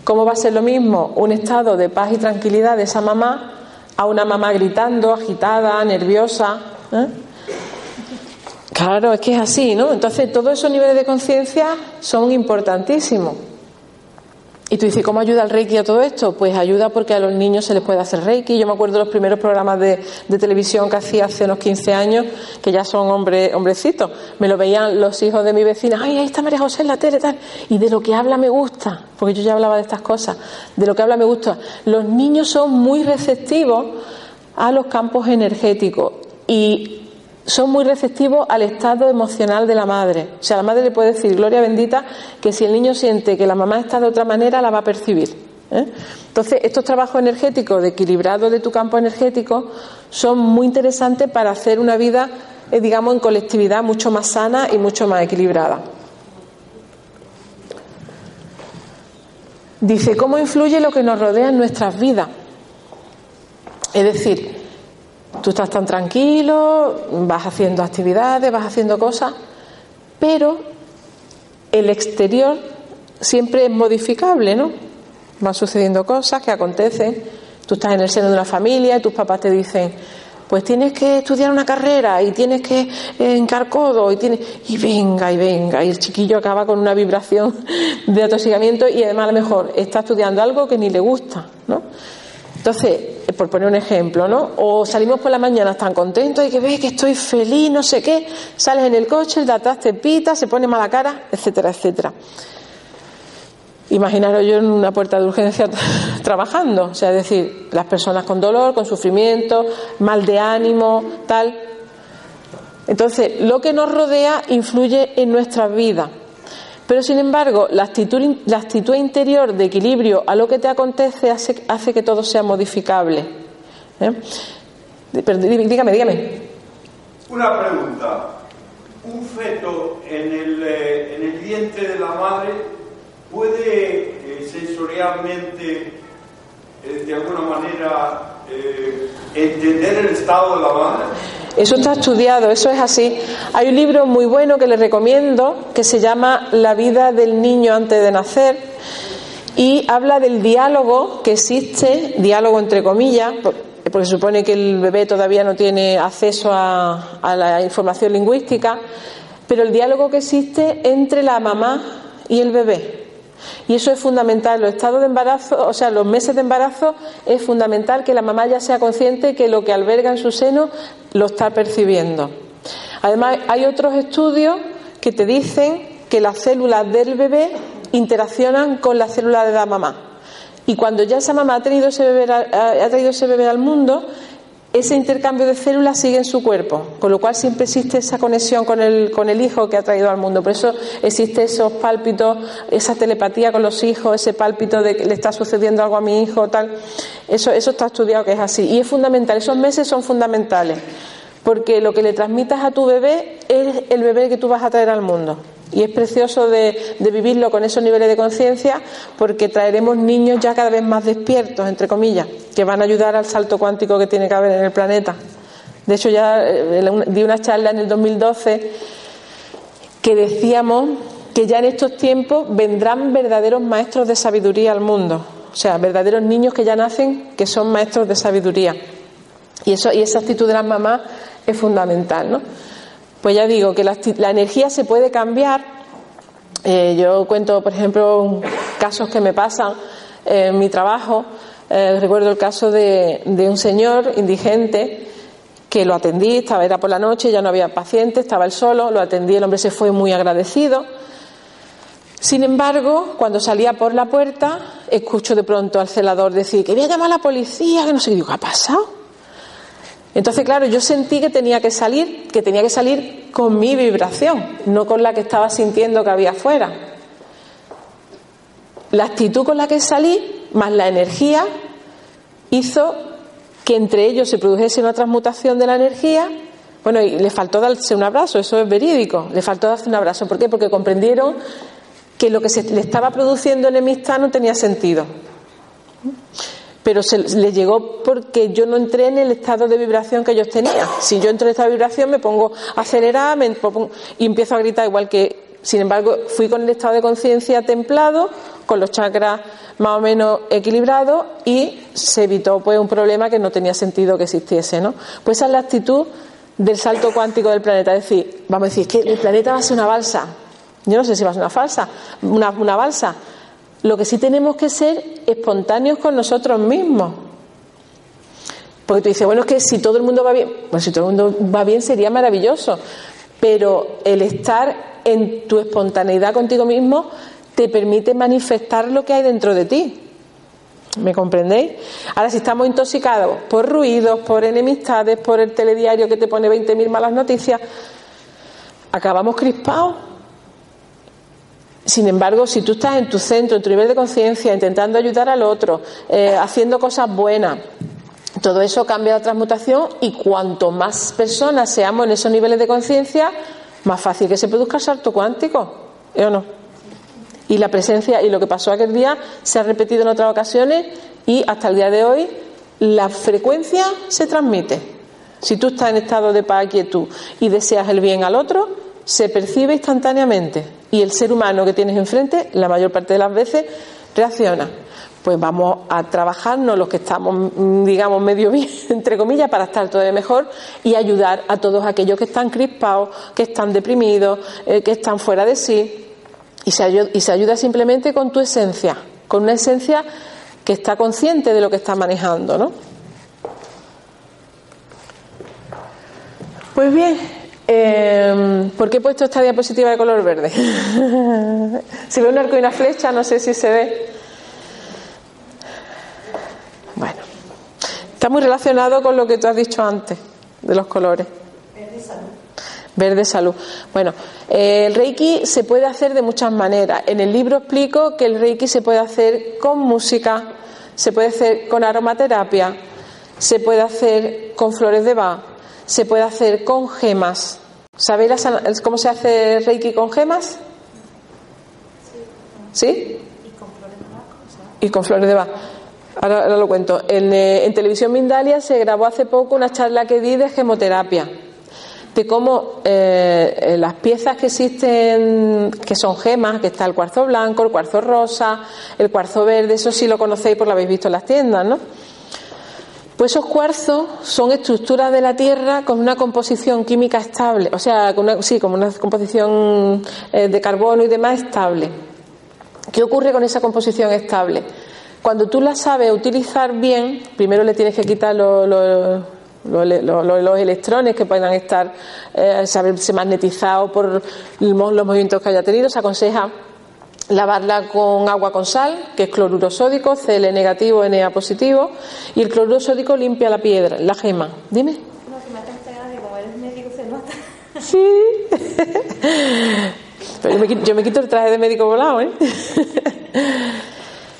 ¿Cómo va a ser lo mismo un estado de paz y tranquilidad de esa mamá a una mamá gritando, agitada, nerviosa? ¿eh? Claro, es que es así, ¿no? Entonces, todos esos niveles de conciencia son importantísimos. Y tú dices, ¿cómo ayuda el Reiki a todo esto? Pues ayuda porque a los niños se les puede hacer Reiki. Yo me acuerdo de los primeros programas de, televisión que hacía hace unos 15 años, que ya son hombre, hombrecitos. Me lo veían los hijos de mi vecina, ay, ahí está María José en la tele, tal. Y de lo que habla me gusta, porque yo ya hablaba de estas cosas. De lo que habla me gusta. Los niños son muy receptivos a los campos energéticos. Y son muy receptivos al estado emocional de la madre. O sea, la madre le puede decir, gloria bendita, que si el niño siente que la mamá está de otra manera, la va a percibir. ¿eh? Entonces, estos trabajos energéticos de equilibrado de tu campo energético son muy interesantes para hacer una vida, eh, digamos, en colectividad mucho más sana y mucho más equilibrada. Dice, ¿cómo influye lo que nos rodea en nuestras vidas? Es decir, Tú estás tan tranquilo, vas haciendo actividades, vas haciendo cosas, pero el exterior siempre es modificable, ¿no? Van sucediendo cosas que acontecen. Tú estás en el seno de una familia y tus papás te dicen, pues tienes que estudiar una carrera y tienes que encar codo y tienes y venga y venga y el chiquillo acaba con una vibración de atosigamiento y además a lo mejor está estudiando algo que ni le gusta, ¿no? Entonces, por poner un ejemplo, ¿no? O salimos por la mañana tan contentos y que ve que estoy feliz, no sé qué, sales en el coche, el de atrás te pita, se pone mala cara, etcétera, etcétera. Imaginaros yo en una puerta de urgencia trabajando, o sea, es decir, las personas con dolor, con sufrimiento, mal de ánimo, tal. Entonces, lo que nos rodea influye en nuestras vidas. Pero sin embargo, la actitud, interior de equilibrio a lo que te acontece hace, que todo sea modificable. ¿Eh? dígame, dígame. Una pregunta. ¿Un feto en el, eh, en el diente de la madre puede eh, sensorialmente, de alguna manera, entender el estado de la madre? Eso está estudiado, eso es así. Hay un libro muy bueno que les recomiendo que se llama La vida del niño antes de nacer y habla del diálogo que existe, diálogo entre comillas, porque se supone que el bebé todavía no tiene acceso a, a la información lingüística, pero el diálogo que existe entre la mamá y el bebé. Y eso es fundamental. Los estados de embarazo, o sea, los meses de embarazo, es fundamental que la mamá ya sea consciente que lo que alberga en su seno lo está percibiendo. Además, hay otros estudios que te dicen que las células del bebé interaccionan con las células de la mamá. Y cuando ya esa mamá ha, tenido ese bebé, ha traído ese bebé al mundo, ese intercambio de células sigue en su cuerpo, con lo cual siempre existe esa conexión con el, con el hijo que ha traído al mundo. Por eso existe esos pálpitos, esa telepatía con los hijos, ese pálpito de que le está sucediendo algo a mi hijo, tal. Eso, eso está estudiado que es así. Y es fundamental, esos meses son fundamentales, porque lo que le transmitas a tu bebé es el bebé que tú vas a traer al mundo. Y es precioso de, vivirlo con esos niveles de conciencia porque traeremos niños ya cada vez más despiertos, entre comillas, que van a ayudar al salto cuántico que tiene que haber en el planeta. De hecho, ya eh, di una charla en el 2012 que decíamos que ya en estos tiempos vendrán verdaderos maestros de sabiduría al mundo. O sea, verdaderos niños que ya nacen que son maestros de sabiduría. Y, eso, y esa actitud de las mamás es fundamental, ¿no? Pues ya digo que la, energía se puede cambiar. Eh, yo cuento, por ejemplo, casos que me pasan en mi trabajo. Eh, recuerdo el caso de, un señor indigente que lo atendí, estaba era por la noche, ya no había paciente, estaba él solo, lo atendí, el hombre se fue muy agradecido. Sin embargo, cuando salía por la puerta, escucho de pronto al celador decir que voy a llamar a la policía, que no sé qué. Digo, ¿qué ha pasado? Entonces, claro, yo sentí que tenía que salir, que tenía que salir con mi vibración, no con la que estaba sintiendo que había afuera. La actitud con la que salí, más la energía, hizo que entre ellos se produjese una transmutación de la energía. Bueno, y le faltó darse un abrazo, eso es verídico, le faltó darse un abrazo. ¿Por qué? Porque comprendieron que lo que se le estaba produciendo enemistad no tenía sentido. Pero se les llegó porque yo no entré en el estado de vibración que ellos tenían. Si yo entro en estado de vibración, me pongo a acelerar me y empiezo a gritar igual que. Sin embargo, fui con el estado de conciencia templado, con los chakras más o menos equilibrados y se evitó pues un problema que no tenía sentido que existiese, ¿no? Pues esa es la actitud del salto cuántico del planeta. Es decir, vamos a decir, es que el planeta va a ser una balsa. Yo no sé si va a ser una falsa, una balsa. Lo que sí tenemos que ser espontáneos con nosotros mismos. Porque tú dices, bueno, es que si todo el mundo va bien, pues si todo el mundo va bien sería maravilloso. Pero el estar en tu espontaneidad contigo mismo te permite manifestar lo que hay dentro de ti. ¿Me comprendéis? Ahora, si estamos intoxicados por ruidos, por enemistades, por el telediario que te pone 20.000 malas noticias, acabamos crispados. Sin embargo, si tú estás en tu centro, en tu nivel de conciencia, intentando ayudar al otro, eh, haciendo cosas buenas, todo eso cambia la transmutación y cuanto más personas seamos en esos niveles de conciencia, más fácil que se produzca el salto cuántico. ¿Eh o no? Y la presencia y lo que pasó aquel día se ha repetido en otras ocasiones y hasta el día de hoy la frecuencia se transmite. Si tú estás en estado de paz, quietud y deseas el bien al otro, se percibe instantáneamente y el ser humano que tienes enfrente, la mayor parte de las veces, reacciona. Pues vamos a trabajarnos los que estamos, mm, digamos, medio bien, entre comillas, para estar todavía mejor y ayudar a todos aquellos que están crispados, que están deprimidos, eh, que están fuera de sí. Y se, ayuda, y se ayuda simplemente con tu esencia, con una esencia que está consciente de lo que está manejando, ¿no? Pues bien, eh, ¿por qué he puesto esta diapositiva de color verde? se ve un arco y una flecha, no sé si se ve. Bueno, está muy relacionado con lo que tú has dicho antes, de los colores. Verde salud. Bueno, eh, el Reiki se puede hacer de muchas maneras. En el libro explico que el Reiki se puede hacer con música, se puede hacer con aromaterapia, se puede hacer con flores de Bach, se puede hacer con gemas. ¿Sabéis cómo se hace Reiki con gemas? ¿Sí? Y con flores de Bach. Ahora, ahora lo cuento. En, eh, en Televisión Mindalia se grabó hace poco una charla que di de gemoterapia de cómo eh, eh, las piezas que existen, que son gemas, que está el cuarzo blanco, el cuarzo rosa, el cuarzo verde, eso sí lo conocéis porque lo habéis visto en las tiendas, ¿no? Pues esos cuarzos son estructuras de la Tierra con una composición química estable, o sea, con una, sí, como una composición eh, de carbono y demás estable. ¿Qué ocurre con esa composición estable? Cuando tú la sabes utilizar bien, primero le tienes que quitar los, electrones que puedan estar, eh, saberse magnetizados por los movimientos que haya tenido. Se aconseja lavarla con agua con sal, que es cloruro sódico, Cl negativo, Na positivo, y el cloruro sódico limpia la piedra, la gema. Dime. No, que me como eres médico se nota. Sí. Pero yo me, quito, yo me quito el traje de médico volado, ¿eh?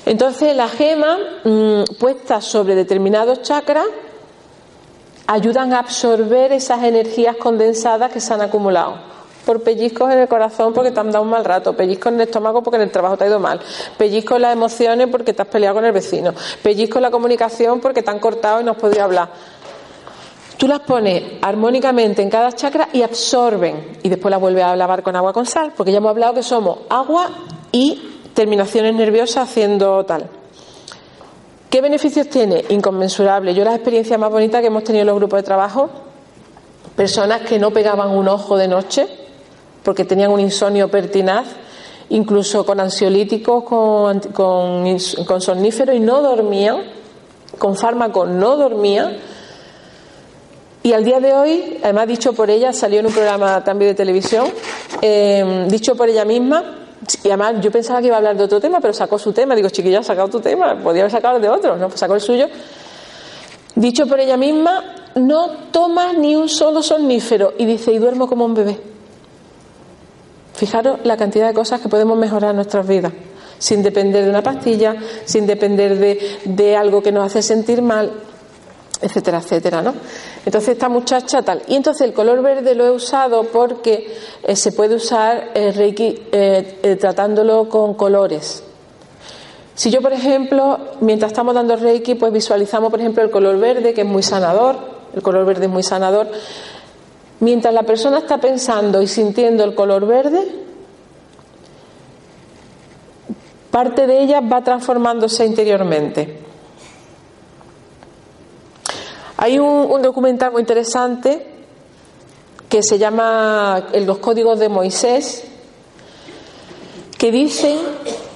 Entonces, la gema mm, puesta sobre determinados chakras ayudan a absorber esas energías condensadas que se han acumulado. Por pellizcos en el corazón porque te han dado un mal rato, pellizcos en el estómago porque en el trabajo te ha ido mal, pellizcos en las emociones porque te has peleado con el vecino, pellizcos en la comunicación porque te han cortado y no has podido hablar. Tú las pones armónicamente en cada chakra y absorben. Y después las vuelves a lavar con agua con sal, porque ya hemos hablado que somos agua y terminaciones nerviosas haciendo tal. ¿Qué beneficios tiene? Inconmensurable. Yo las experiencias más bonitas que hemos tenido en los grupos de trabajo, personas que no pegaban un ojo de noche porque tenían un insomnio pertinaz, incluso con ansiolíticos, con, con, con somníferos y no dormían, con fármacos no dormían. Y al día de hoy, además dicho por ella, salió en un programa también de televisión, eh, dicho por ella misma, y además yo pensaba que iba a hablar de otro tema, pero sacó su tema. Digo, chiquilla, has sacado tu tema, podía haber sacado el de otro, no, pues sacó el suyo. Dicho por ella misma, no tomas ni un solo somnífero. Y dice, y duermo como un bebé. Fijaros la cantidad de cosas que podemos mejorar en nuestras vidas, sin depender de una pastilla, sin depender de, de algo que nos hace sentir mal, etcétera, etcétera, ¿no? Entonces esta muchacha tal. Y entonces el color verde lo he usado porque eh, se puede usar el Reiki eh, eh, tratándolo con colores. Si yo, por ejemplo, mientras estamos dando Reiki, pues visualizamos, por ejemplo, el color verde, que es muy sanador, el color verde es muy sanador, mientras la persona está pensando y sintiendo el color verde, parte de ella va transformándose interiormente. Hay un, documental muy interesante que se llama Los Códigos de Moisés, que dicen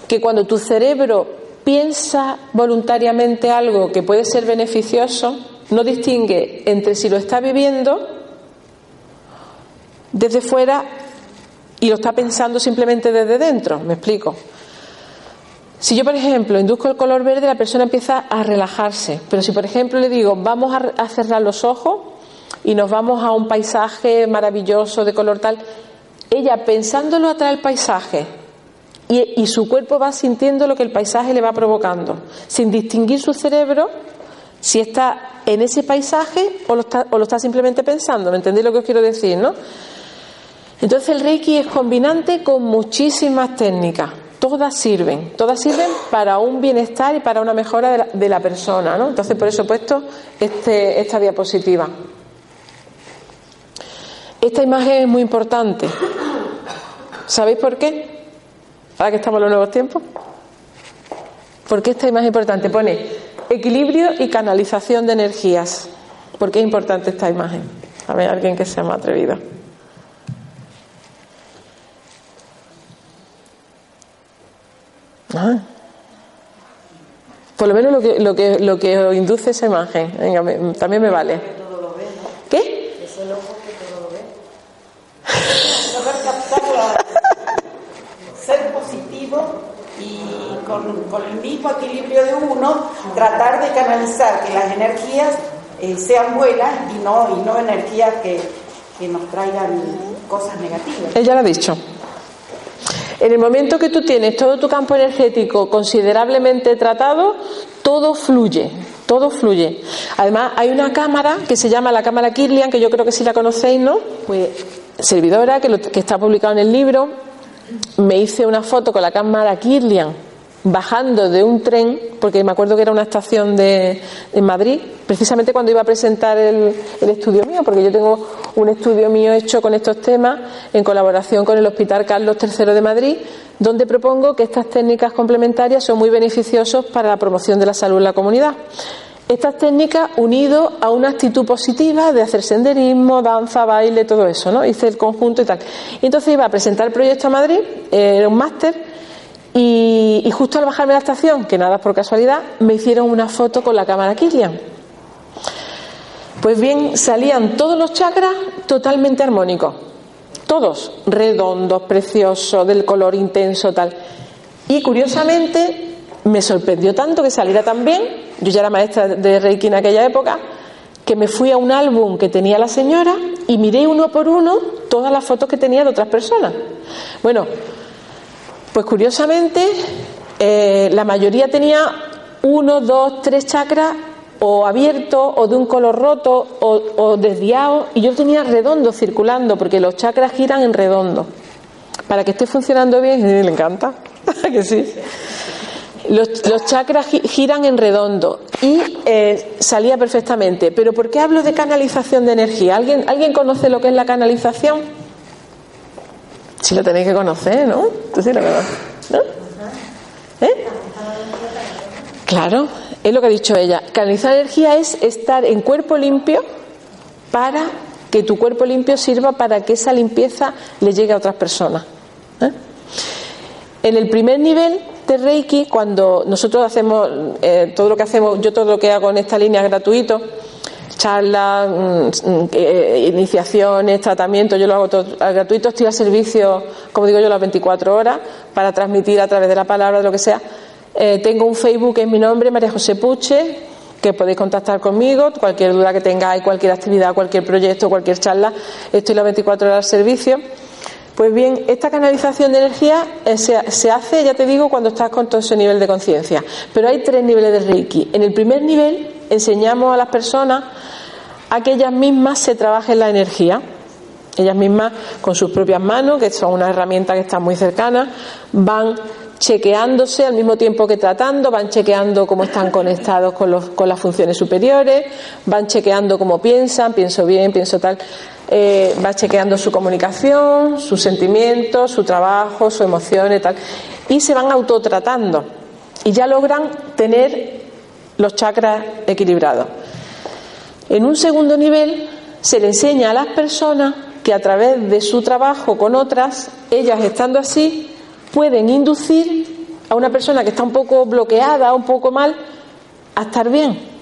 que cuando tu cerebro piensa voluntariamente algo que puede ser beneficioso, no distingue entre si lo está viviendo desde fuera y lo está pensando simplemente desde dentro. ¿Me explico? Si yo, por ejemplo, induzco el color verde, la persona empieza a relajarse. Pero si, por ejemplo, le digo, vamos a cerrar los ojos y nos vamos a un paisaje maravilloso de color tal, ella pensándolo atrae el paisaje y, su cuerpo va sintiendo lo que el paisaje le va provocando, sin distinguir su cerebro si está en ese paisaje o lo está, o lo está simplemente pensando. ¿Me entendéis lo que os quiero decir, no? Entonces el Reiki es combinante con muchísimas técnicas. Todas sirven, todas sirven para un bienestar y para una mejora de la, persona, ¿no? Entonces por eso he puesto este, esta diapositiva. Esta imagen es muy importante. ¿Sabéis por qué? ahora que estamos en los nuevos tiempos. Porque esta es más importante. Pone equilibrio y canalización de energías. ¿Por qué es importante esta imagen? A ver, alguien que sea más atrevido. Ah. Por lo menos lo que, lo que, lo que induce esa imagen. Venga, también me vale. ¿Qué? Es el ojo que todo lo ve. y con, el mismo equilibrio de uno, tratar de canalizar que las energías eh, sean buenas y no, y no energías que, que nos traigan cosas negativas. Ella lo ha dicho. En el momento que tú tienes todo tu campo energético considerablemente tratado, todo fluye, todo fluye. Además, hay una cámara que se llama la cámara Kirlian, que yo creo que sí la conocéis, ¿no? Pues servidora, que, que está publicado en el libro, me hice una foto con la cámara Kirlian bajando de un tren, porque me acuerdo que era una estación de, en Madrid, precisamente cuando iba a presentar el, estudio mío, porque yo tengo un estudio mío hecho con estos temas en colaboración con el Hospital Carlos III de Madrid, donde propongo que estas técnicas complementarias son muy beneficiosas para la promoción de la salud en la comunidad. Estas técnicas unido a una actitud positiva de hacer senderismo, danza, baile, todo eso, ¿no? Hice el conjunto y tal. Entonces iba a presentar el proyecto a Madrid, era un máster, y, justo al bajarme de la estación, que nada por casualidad, me hicieron una foto con la cámara Kilian. Pues bien, salían todos los chakras totalmente armónicos. Todos, redondos, preciosos, del color intenso, tal. Y curiosamente, me sorprendió tanto que saliera tan bien yo ya era maestra de Reiki en aquella época, que me fui a un álbum que tenía la señora y miré uno por uno todas las fotos que tenía de otras personas. Bueno, pues curiosamente, eh, la mayoría tenía uno, dos, tres chakras o abiertos o de un color roto o, o desviado y yo tenía redondo circulando porque los chakras giran en redondo. Para que esté funcionando bien, le encanta, que sí. Los, chakras giran en redondo y eh, salía perfectamente. Pero ¿por qué hablo de canalización de energía? ¿Alguien, ¿Alguien conoce lo que es la canalización? Si lo tenéis que conocer, ¿no? Tú sí lo conoces, ¿no? ¿Eh? Claro, es lo que ha dicho ella. Canalizar energía es estar en cuerpo limpio para que tu cuerpo limpio sirva para que esa limpieza le llegue a otras personas. ¿eh? En el primer nivel de Reiki, cuando nosotros hacemos eh, todo lo que hacemos, yo todo lo que hago en esta línea es gratuito, charlas, mm, mm, eh, iniciaciones, tratamientos, yo lo hago todo gratuito, estoy al servicio, como digo yo, las 24 horas para transmitir a través de la palabra, de lo que sea. Eh, tengo un Facebook, que es mi nombre, María José Puche, que podéis contactar conmigo, cualquier duda que tengáis, cualquier actividad, cualquier proyecto, cualquier charla, estoy las 24 horas al servicio. Pues bien, esta canalización de energía eh, se, hace, ya te digo, cuando estás con todo ese nivel de conciencia. Pero hay tres niveles de Reiki. En el primer nivel enseñamos a las personas a que ellas mismas se trabajen la energía. Ellas mismas, con sus propias manos, que son una herramienta que está muy cercana, van chequeándose al mismo tiempo que tratando, van chequeando cómo están conectados con, los, con las funciones superiores, van chequeando cómo piensan, pienso bien, pienso tal, eh, va chequeando su comunicación, sus sentimientos, su trabajo, sus emociones, tal, y se van autotratando. Y ya logran tener los chakras equilibrados. En un segundo nivel se le enseña a las personas que a través de su trabajo con otras, ellas estando así, pueden inducir a una persona que está un poco bloqueada, un poco mal, a estar bien.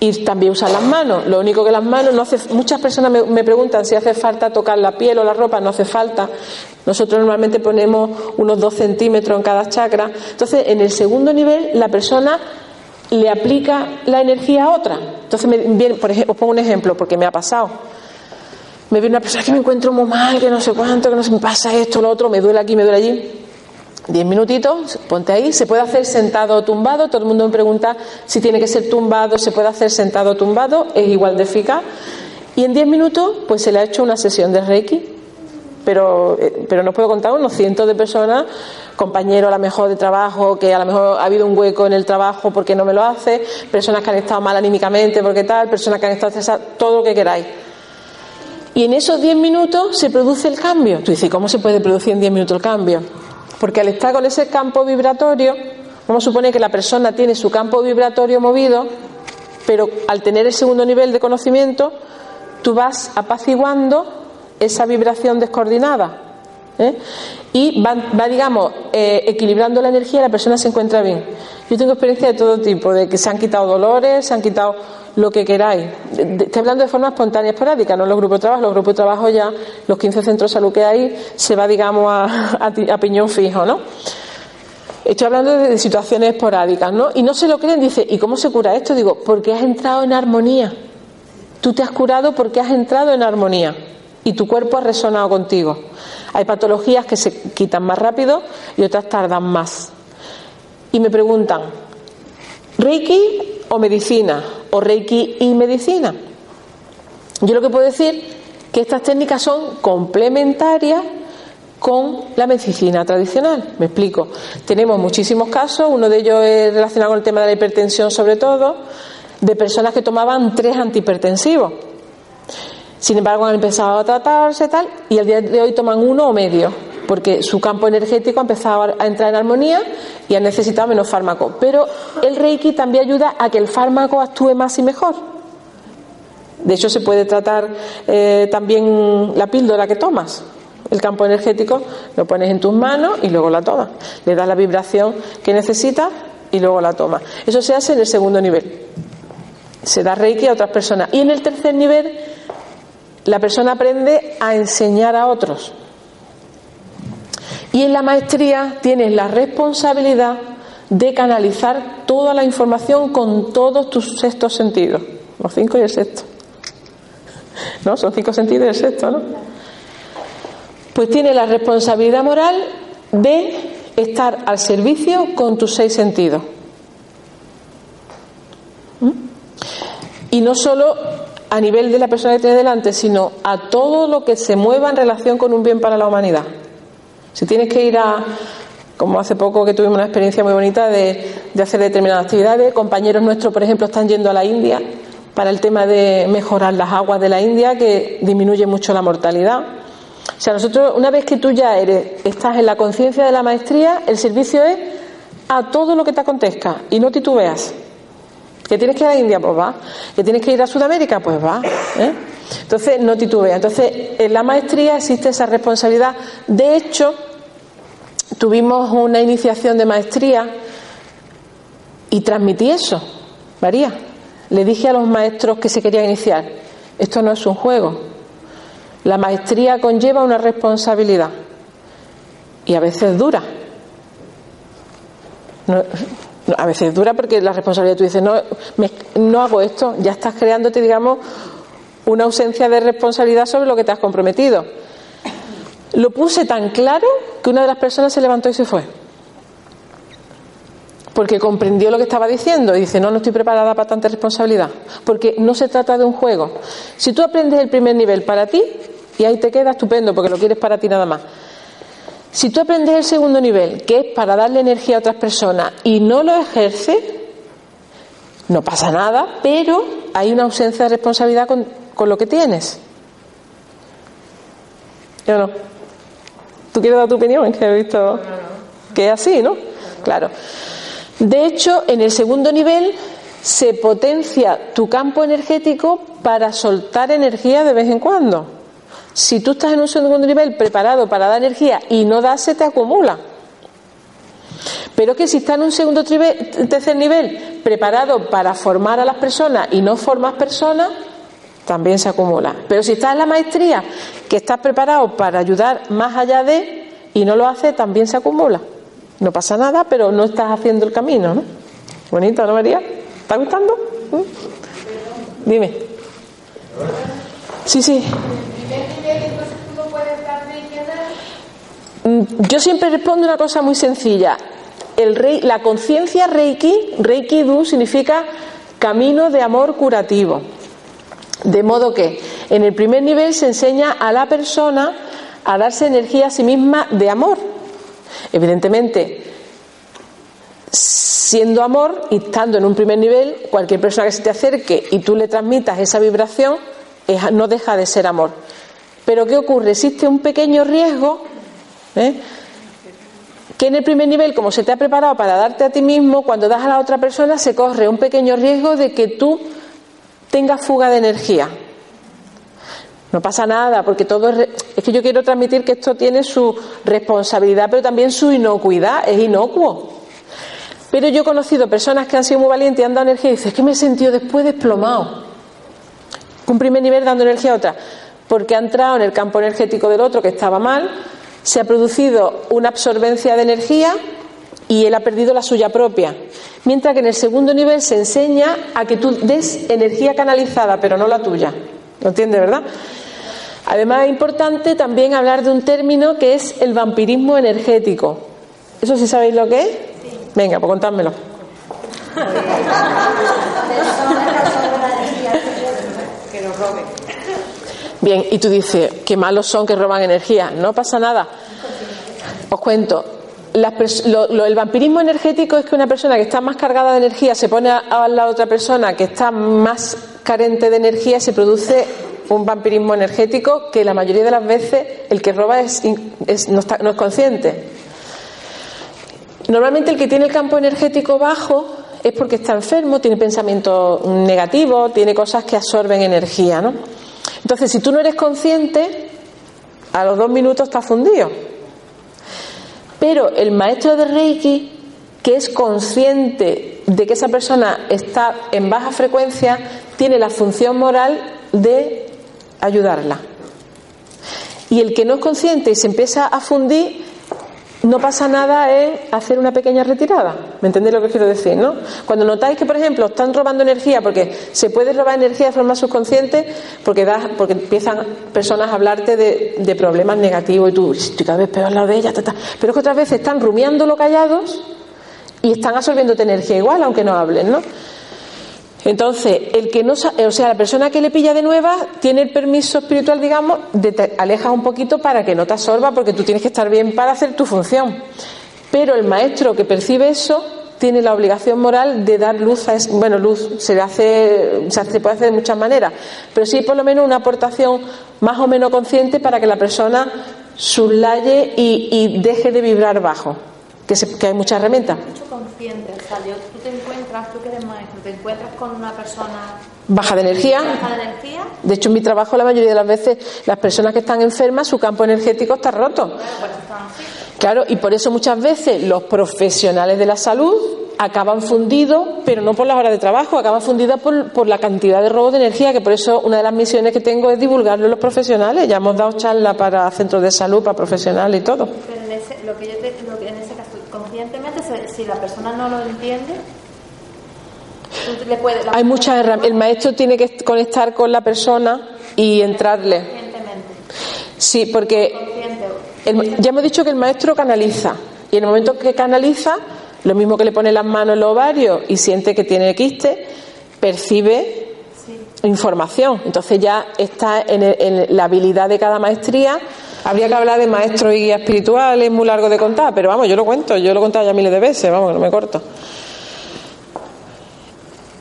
Y también usar las manos. Lo único que las manos no hace. Muchas personas me, preguntan si hace falta tocar la piel o la ropa. No hace falta. Nosotros normalmente ponemos unos dos centímetros en cada chakra. Entonces, en el segundo nivel, la persona le aplica la energía a otra. Entonces, me viene, por ejemplo, os pongo un ejemplo porque me ha pasado. Me viene una persona que me encuentro muy mal, que no sé cuánto, que no se me pasa esto, lo otro, me duele aquí, me duele allí. Diez minutitos, ponte ahí, se puede hacer sentado o tumbado, todo el mundo me pregunta si tiene que ser tumbado, se puede hacer sentado o tumbado, es igual de eficaz. Y en diez minutos, pues se le ha hecho una sesión de Reiki, pero, eh, pero no puedo contar unos cientos de personas, compañeros a lo mejor de trabajo, que a lo mejor ha habido un hueco en el trabajo porque no me lo hace, personas que han estado mal anímicamente porque tal, personas que han estado todo lo que queráis. Y en esos diez minutos se produce el cambio. Tú dices, ¿cómo se puede producir en diez minutos el cambio? Porque al estar con ese campo vibratorio, vamos a suponer que la persona tiene su campo vibratorio movido, pero al tener el segundo nivel de conocimiento, tú vas apaciguando esa vibración descoordinada. ¿eh? Y va, va digamos, eh, equilibrando la energía y la persona se encuentra bien. Yo tengo experiencia de todo tipo, de que se han quitado dolores, se han quitado lo que queráis. Estoy hablando de forma espontánea, esporádica, no los grupos de trabajo. Los grupos de trabajo ya, los 15 centros de salud que hay, se va, digamos, a, a, piñón fijo, ¿no? Estoy hablando de, de, situaciones esporádicas, ¿no? Y no se lo creen, dice, ¿y cómo se cura esto? Digo, porque has entrado en armonía. Tú te has curado porque has entrado en armonía y tu cuerpo ha resonado contigo. Hay patologías que se quitan más rápido y otras tardan más. Y me preguntan, ¿Reiki o medicina? ¿O Reiki y medicina? Yo lo que puedo decir que estas técnicas son complementarias con la medicina tradicional. Me explico. Tenemos muchísimos casos, uno de ellos es relacionado con el tema de la hipertensión sobre todo, de personas que tomaban tres antihipertensivos. Sin embargo, han empezado a tratarse tal y al día de hoy toman uno o medio, porque su campo energético ha empezado a entrar en armonía y han necesitado menos fármaco. Pero el Reiki también ayuda a que el fármaco actúe más y mejor. De hecho, se puede tratar eh, también la píldora que tomas. El campo energético lo pones en tus manos y luego la tomas. Le das la vibración que necesitas y luego la tomas. Eso se hace en el segundo nivel. Se da Reiki a otras personas. Y en el tercer nivel la persona aprende a enseñar a otros. Y en la maestría tienes la responsabilidad de canalizar toda la información con todos tus sextos sentidos, los cinco y el sexto. ¿No? Son cinco sentidos y el sexto, ¿no? Pues tienes la responsabilidad moral de estar al servicio con tus seis sentidos. ¿Mm? Y no solo a nivel de la persona que tiene delante, sino a todo lo que se mueva en relación con un bien para la humanidad. Si tienes que ir a, como hace poco que tuvimos una experiencia muy bonita de, de hacer determinadas actividades, compañeros nuestros, por ejemplo, están yendo a la India para el tema de mejorar las aguas de la India, que disminuye mucho la mortalidad. O sea, nosotros, una vez que tú ya eres, estás en la conciencia de la maestría, el servicio es a todo lo que te acontezca y no titubeas. ¿Que tienes que ir a India? Pues va. ¿Que tienes que ir a Sudamérica? Pues va. ¿eh? Entonces, no titubea. Entonces, en la maestría existe esa responsabilidad. De hecho, tuvimos una iniciación de maestría y transmití eso, María. Le dije a los maestros que se querían iniciar, esto no es un juego. La maestría conlleva una responsabilidad y a veces dura. No, a veces dura porque la responsabilidad tú dices, no, me, no hago esto, ya estás creándote, digamos, una ausencia de responsabilidad sobre lo que te has comprometido. Lo puse tan claro que una de las personas se levantó y se fue. Porque comprendió lo que estaba diciendo y dice, no, no estoy preparada para tanta responsabilidad. Porque no se trata de un juego. Si tú aprendes el primer nivel para ti y ahí te queda, estupendo, porque lo quieres para ti nada más. Si tú aprendes el segundo nivel, que es para darle energía a otras personas, y no lo ejerces, no pasa nada, pero hay una ausencia de responsabilidad con, con lo que tienes. ¿Yo no? ¿Tú quieres dar tu opinión? Es que he visto que es así, ¿no? Claro. De hecho, en el segundo nivel se potencia tu campo energético para soltar energía de vez en cuando. Si tú estás en un segundo nivel preparado para dar energía y no das, se te acumula. Pero que si estás en un segundo tercer nivel preparado para formar a las personas y no formas personas, también se acumula. Pero si estás en la maestría, que estás preparado para ayudar más allá de y no lo haces, también se acumula. No pasa nada, pero no estás haciendo el camino, ¿no? Bonito, ¿no, María? ¿Está gustando? ¿Mm? Dime. Sí, sí. Mm, yo siempre respondo una cosa muy sencilla. El rey, la conciencia Reiki, Reiki Du significa camino de amor curativo. De modo que en el primer nivel se enseña a la persona a darse energía a sí misma de amor. Evidentemente, siendo amor y estando en un primer nivel, cualquier persona que se te acerque y tú le transmitas esa vibración, no deja de ser amor. Pero ¿qué ocurre? Existe un pequeño riesgo ¿eh? que en el primer nivel, como se te ha preparado para darte a ti mismo, cuando das a la otra persona se corre un pequeño riesgo de que tú tengas fuga de energía. No pasa nada, porque todo es, es que yo quiero transmitir que esto tiene su responsabilidad, pero también su inocuidad, es inocuo. Pero yo he conocido personas que han sido muy valientes y han dado energía y dicen, es que me he sentido después desplomado. Un primer nivel dando energía a otra, porque ha entrado en el campo energético del otro que estaba mal, se ha producido una absorbencia de energía y él ha perdido la suya propia. Mientras que en el segundo nivel se enseña a que tú des energía canalizada, pero no la tuya. ¿Lo entiendes, verdad? Además es importante también hablar de un término que es el vampirismo energético. ¿Eso sí sabéis lo que es? Venga, pues contádmelo. Bien, y tú dices, qué malos son que roban energía. No pasa nada. Os cuento. El vampirismo energético es que una persona que está más cargada de energía se pone a, la otra persona que está más carente de energía y se produce un vampirismo energético que la mayoría de las veces el que roba es, no, no es consciente. Normalmente el que tiene el campo energético bajo es porque está enfermo, tiene pensamientos negativos, tiene cosas que absorben energía, ¿no? Entonces, si tú no eres consciente, a los dos minutos estás fundido. Pero el maestro de Reiki, que es consciente de que esa persona está en baja frecuencia, tiene la función moral de ayudarla. Y el que no es consciente y se empieza a fundir, no pasa nada en hacer una pequeña retirada. ¿Me entendéis lo que quiero decir, no? Cuando notáis que, por ejemplo, están robando energía, porque se puede robar energía de forma subconsciente, porque, da, porque empiezan personas a hablarte de, problemas negativos y tú, estoy cada vez peor lado de ella, pero es que otras veces están rumiándolo callados y están absorbiéndote energía igual, aunque no hablen, ¿no? Entonces, el que no, o sea, la persona que le pilla de nueva tiene el permiso espiritual, digamos, de te alejas un poquito para que no te absorba, porque tú tienes que estar bien para hacer tu función. Pero el maestro que percibe eso tiene la obligación moral de dar luz a es, bueno, luz se hace, se puede hacer de muchas maneras, pero sí por lo menos una aportación más o menos consciente para que la persona suslaye y deje de vibrar bajo que, hay muchas herramientas. Mucho consciente, o sea, tú te encuentras, tú que eres maestro, te encuentras con una persona baja de energía. Baja de energía. De hecho, en mi trabajo la mayoría de las veces las personas que están enfermas, su campo energético está roto. Claro, y por eso muchas veces los profesionales de la salud acaban fundidos, pero no por las horas de trabajo, acaban fundidos por, por, la cantidad de robo de energía, que por eso una de las misiones que tengo es divulgarlo a los profesionales. Ya hemos dado charlas para centros de salud, para profesionales y todo. Pero en ese, lo que yo te, lo que en ese conscientemente, si la persona no lo entiende, le puede, hay muchas herramientas. El maestro tiene que conectar con la persona y entrarle. Sí, porque ya hemos dicho que el maestro canaliza. Y en el momento que canaliza, lo mismo que le pone las manos en los ovarios y siente que tiene quiste, percibe información. Entonces ya está en, la habilidad de cada maestría Habría que hablar de maestros y guías espirituales, muy largo de contar, pero vamos, yo lo cuento, yo lo he contado ya miles de veces, vamos, no me corto.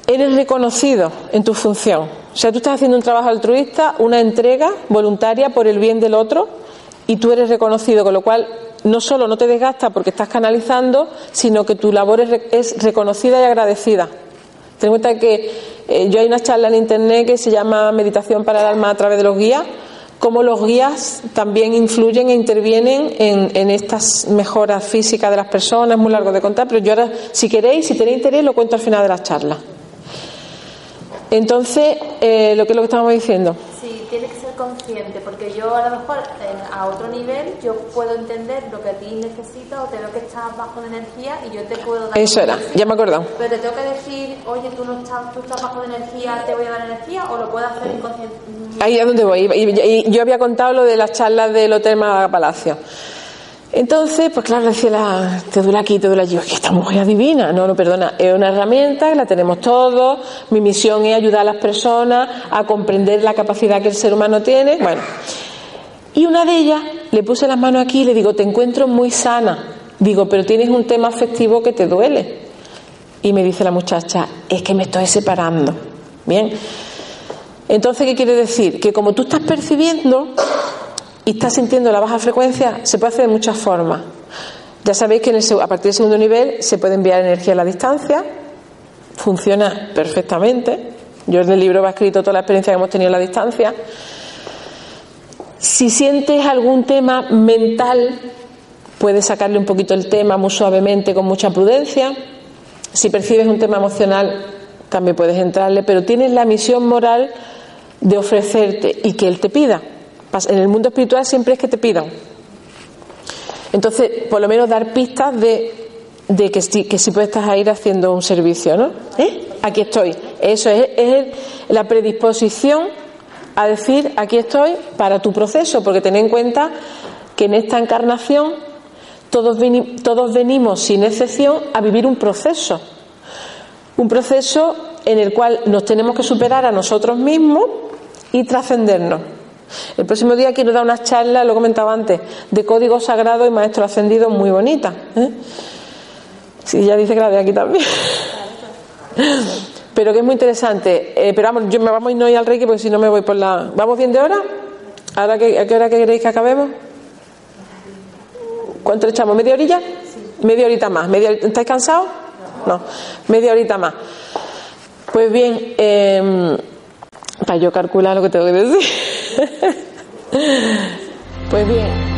Eres reconocido en tu función. O sea, tú estás haciendo un trabajo altruista, una entrega voluntaria por el bien del otro, y tú eres reconocido, con lo cual no solo no te desgasta porque estás canalizando, sino que tu labor es, reconocida y agradecida. Ten en cuenta que eh, yo hay una charla en internet que se llama Meditación para el alma a través de los guías, cómo los guías también influyen e intervienen en, estas mejoras físicas de las personas, es muy largo de contar, pero yo ahora, si queréis, si tenéis interés, lo cuento al final de la charla. Entonces, eh, lo que es lo que estábamos diciendo. Sí, tiene que consciente, porque yo a lo mejor a otro nivel yo puedo entender lo que a ti necesitas o te veo que estás bajo de energía y yo te puedo dar. Eso era, ya me acordado. Pero te tengo que decir, oye, tú no estás, tú estás bajo de energía, te voy a dar energía o lo puedo hacer inconsciente. Ahí es donde voy. yo había contado lo de las charlas del Hotel Málaga Palacio. Entonces, pues claro, decía la, te duele aquí, te duele allí, es que esta mujer adivina. No, no, perdona, es una herramienta la tenemos todos. Mi misión es ayudar a las personas a comprender la capacidad que el ser humano tiene. Bueno, y una de ellas le puse las manos aquí y le digo, te encuentro muy sana. Digo, pero tienes un tema afectivo que te duele. Y me dice la muchacha, es que me estoy separando. Bien. Entonces, ¿qué quiere decir? Que como tú estás percibiendo y está sintiendo la baja frecuencia, se puede hacer de muchas formas. Ya sabéis que a partir del segundo nivel se puede enviar energía a la distancia, funciona perfectamente. Yo en el libro va escrito toda la experiencia que hemos tenido a la distancia. Si sientes algún tema mental, puedes sacarle un poquito el tema muy suavemente, con mucha prudencia. Si percibes un tema emocional, también puedes entrarle, pero tienes la misión moral de ofrecerte y que él te pida. En el mundo espiritual siempre es que te pidan. Entonces, por lo menos dar pistas de, que, sí, que sí puedes estar ir haciendo un servicio, ¿no? ¿Eh? Aquí estoy. Eso es, es, la predisposición a decir, aquí estoy para tu proceso, porque ten en cuenta que en esta encarnación todos, todos venimos, sin excepción, a vivir un proceso. Un proceso en el cual nos tenemos que superar a nosotros mismos y trascendernos. El próximo día quiero dar una charla, lo comentaba antes, de código sagrado y maestro ascendido muy bonita. ¿eh? Sí, ya dice que la de aquí también. pero que es muy interesante. Eh, pero vamos, yo me vamos a no ir al Reiki porque si no me voy por la. ¿Vamos bien de hora? ¿Ahora que, ¿A qué hora queréis que acabemos? ¿Cuánto echamos? ¿Media horilla? Media horita más. ¿Media... ¿Estáis cansados? No. Media horita más. Pues bien, eh, para yo calcular lo que tengo que decir. pues bien.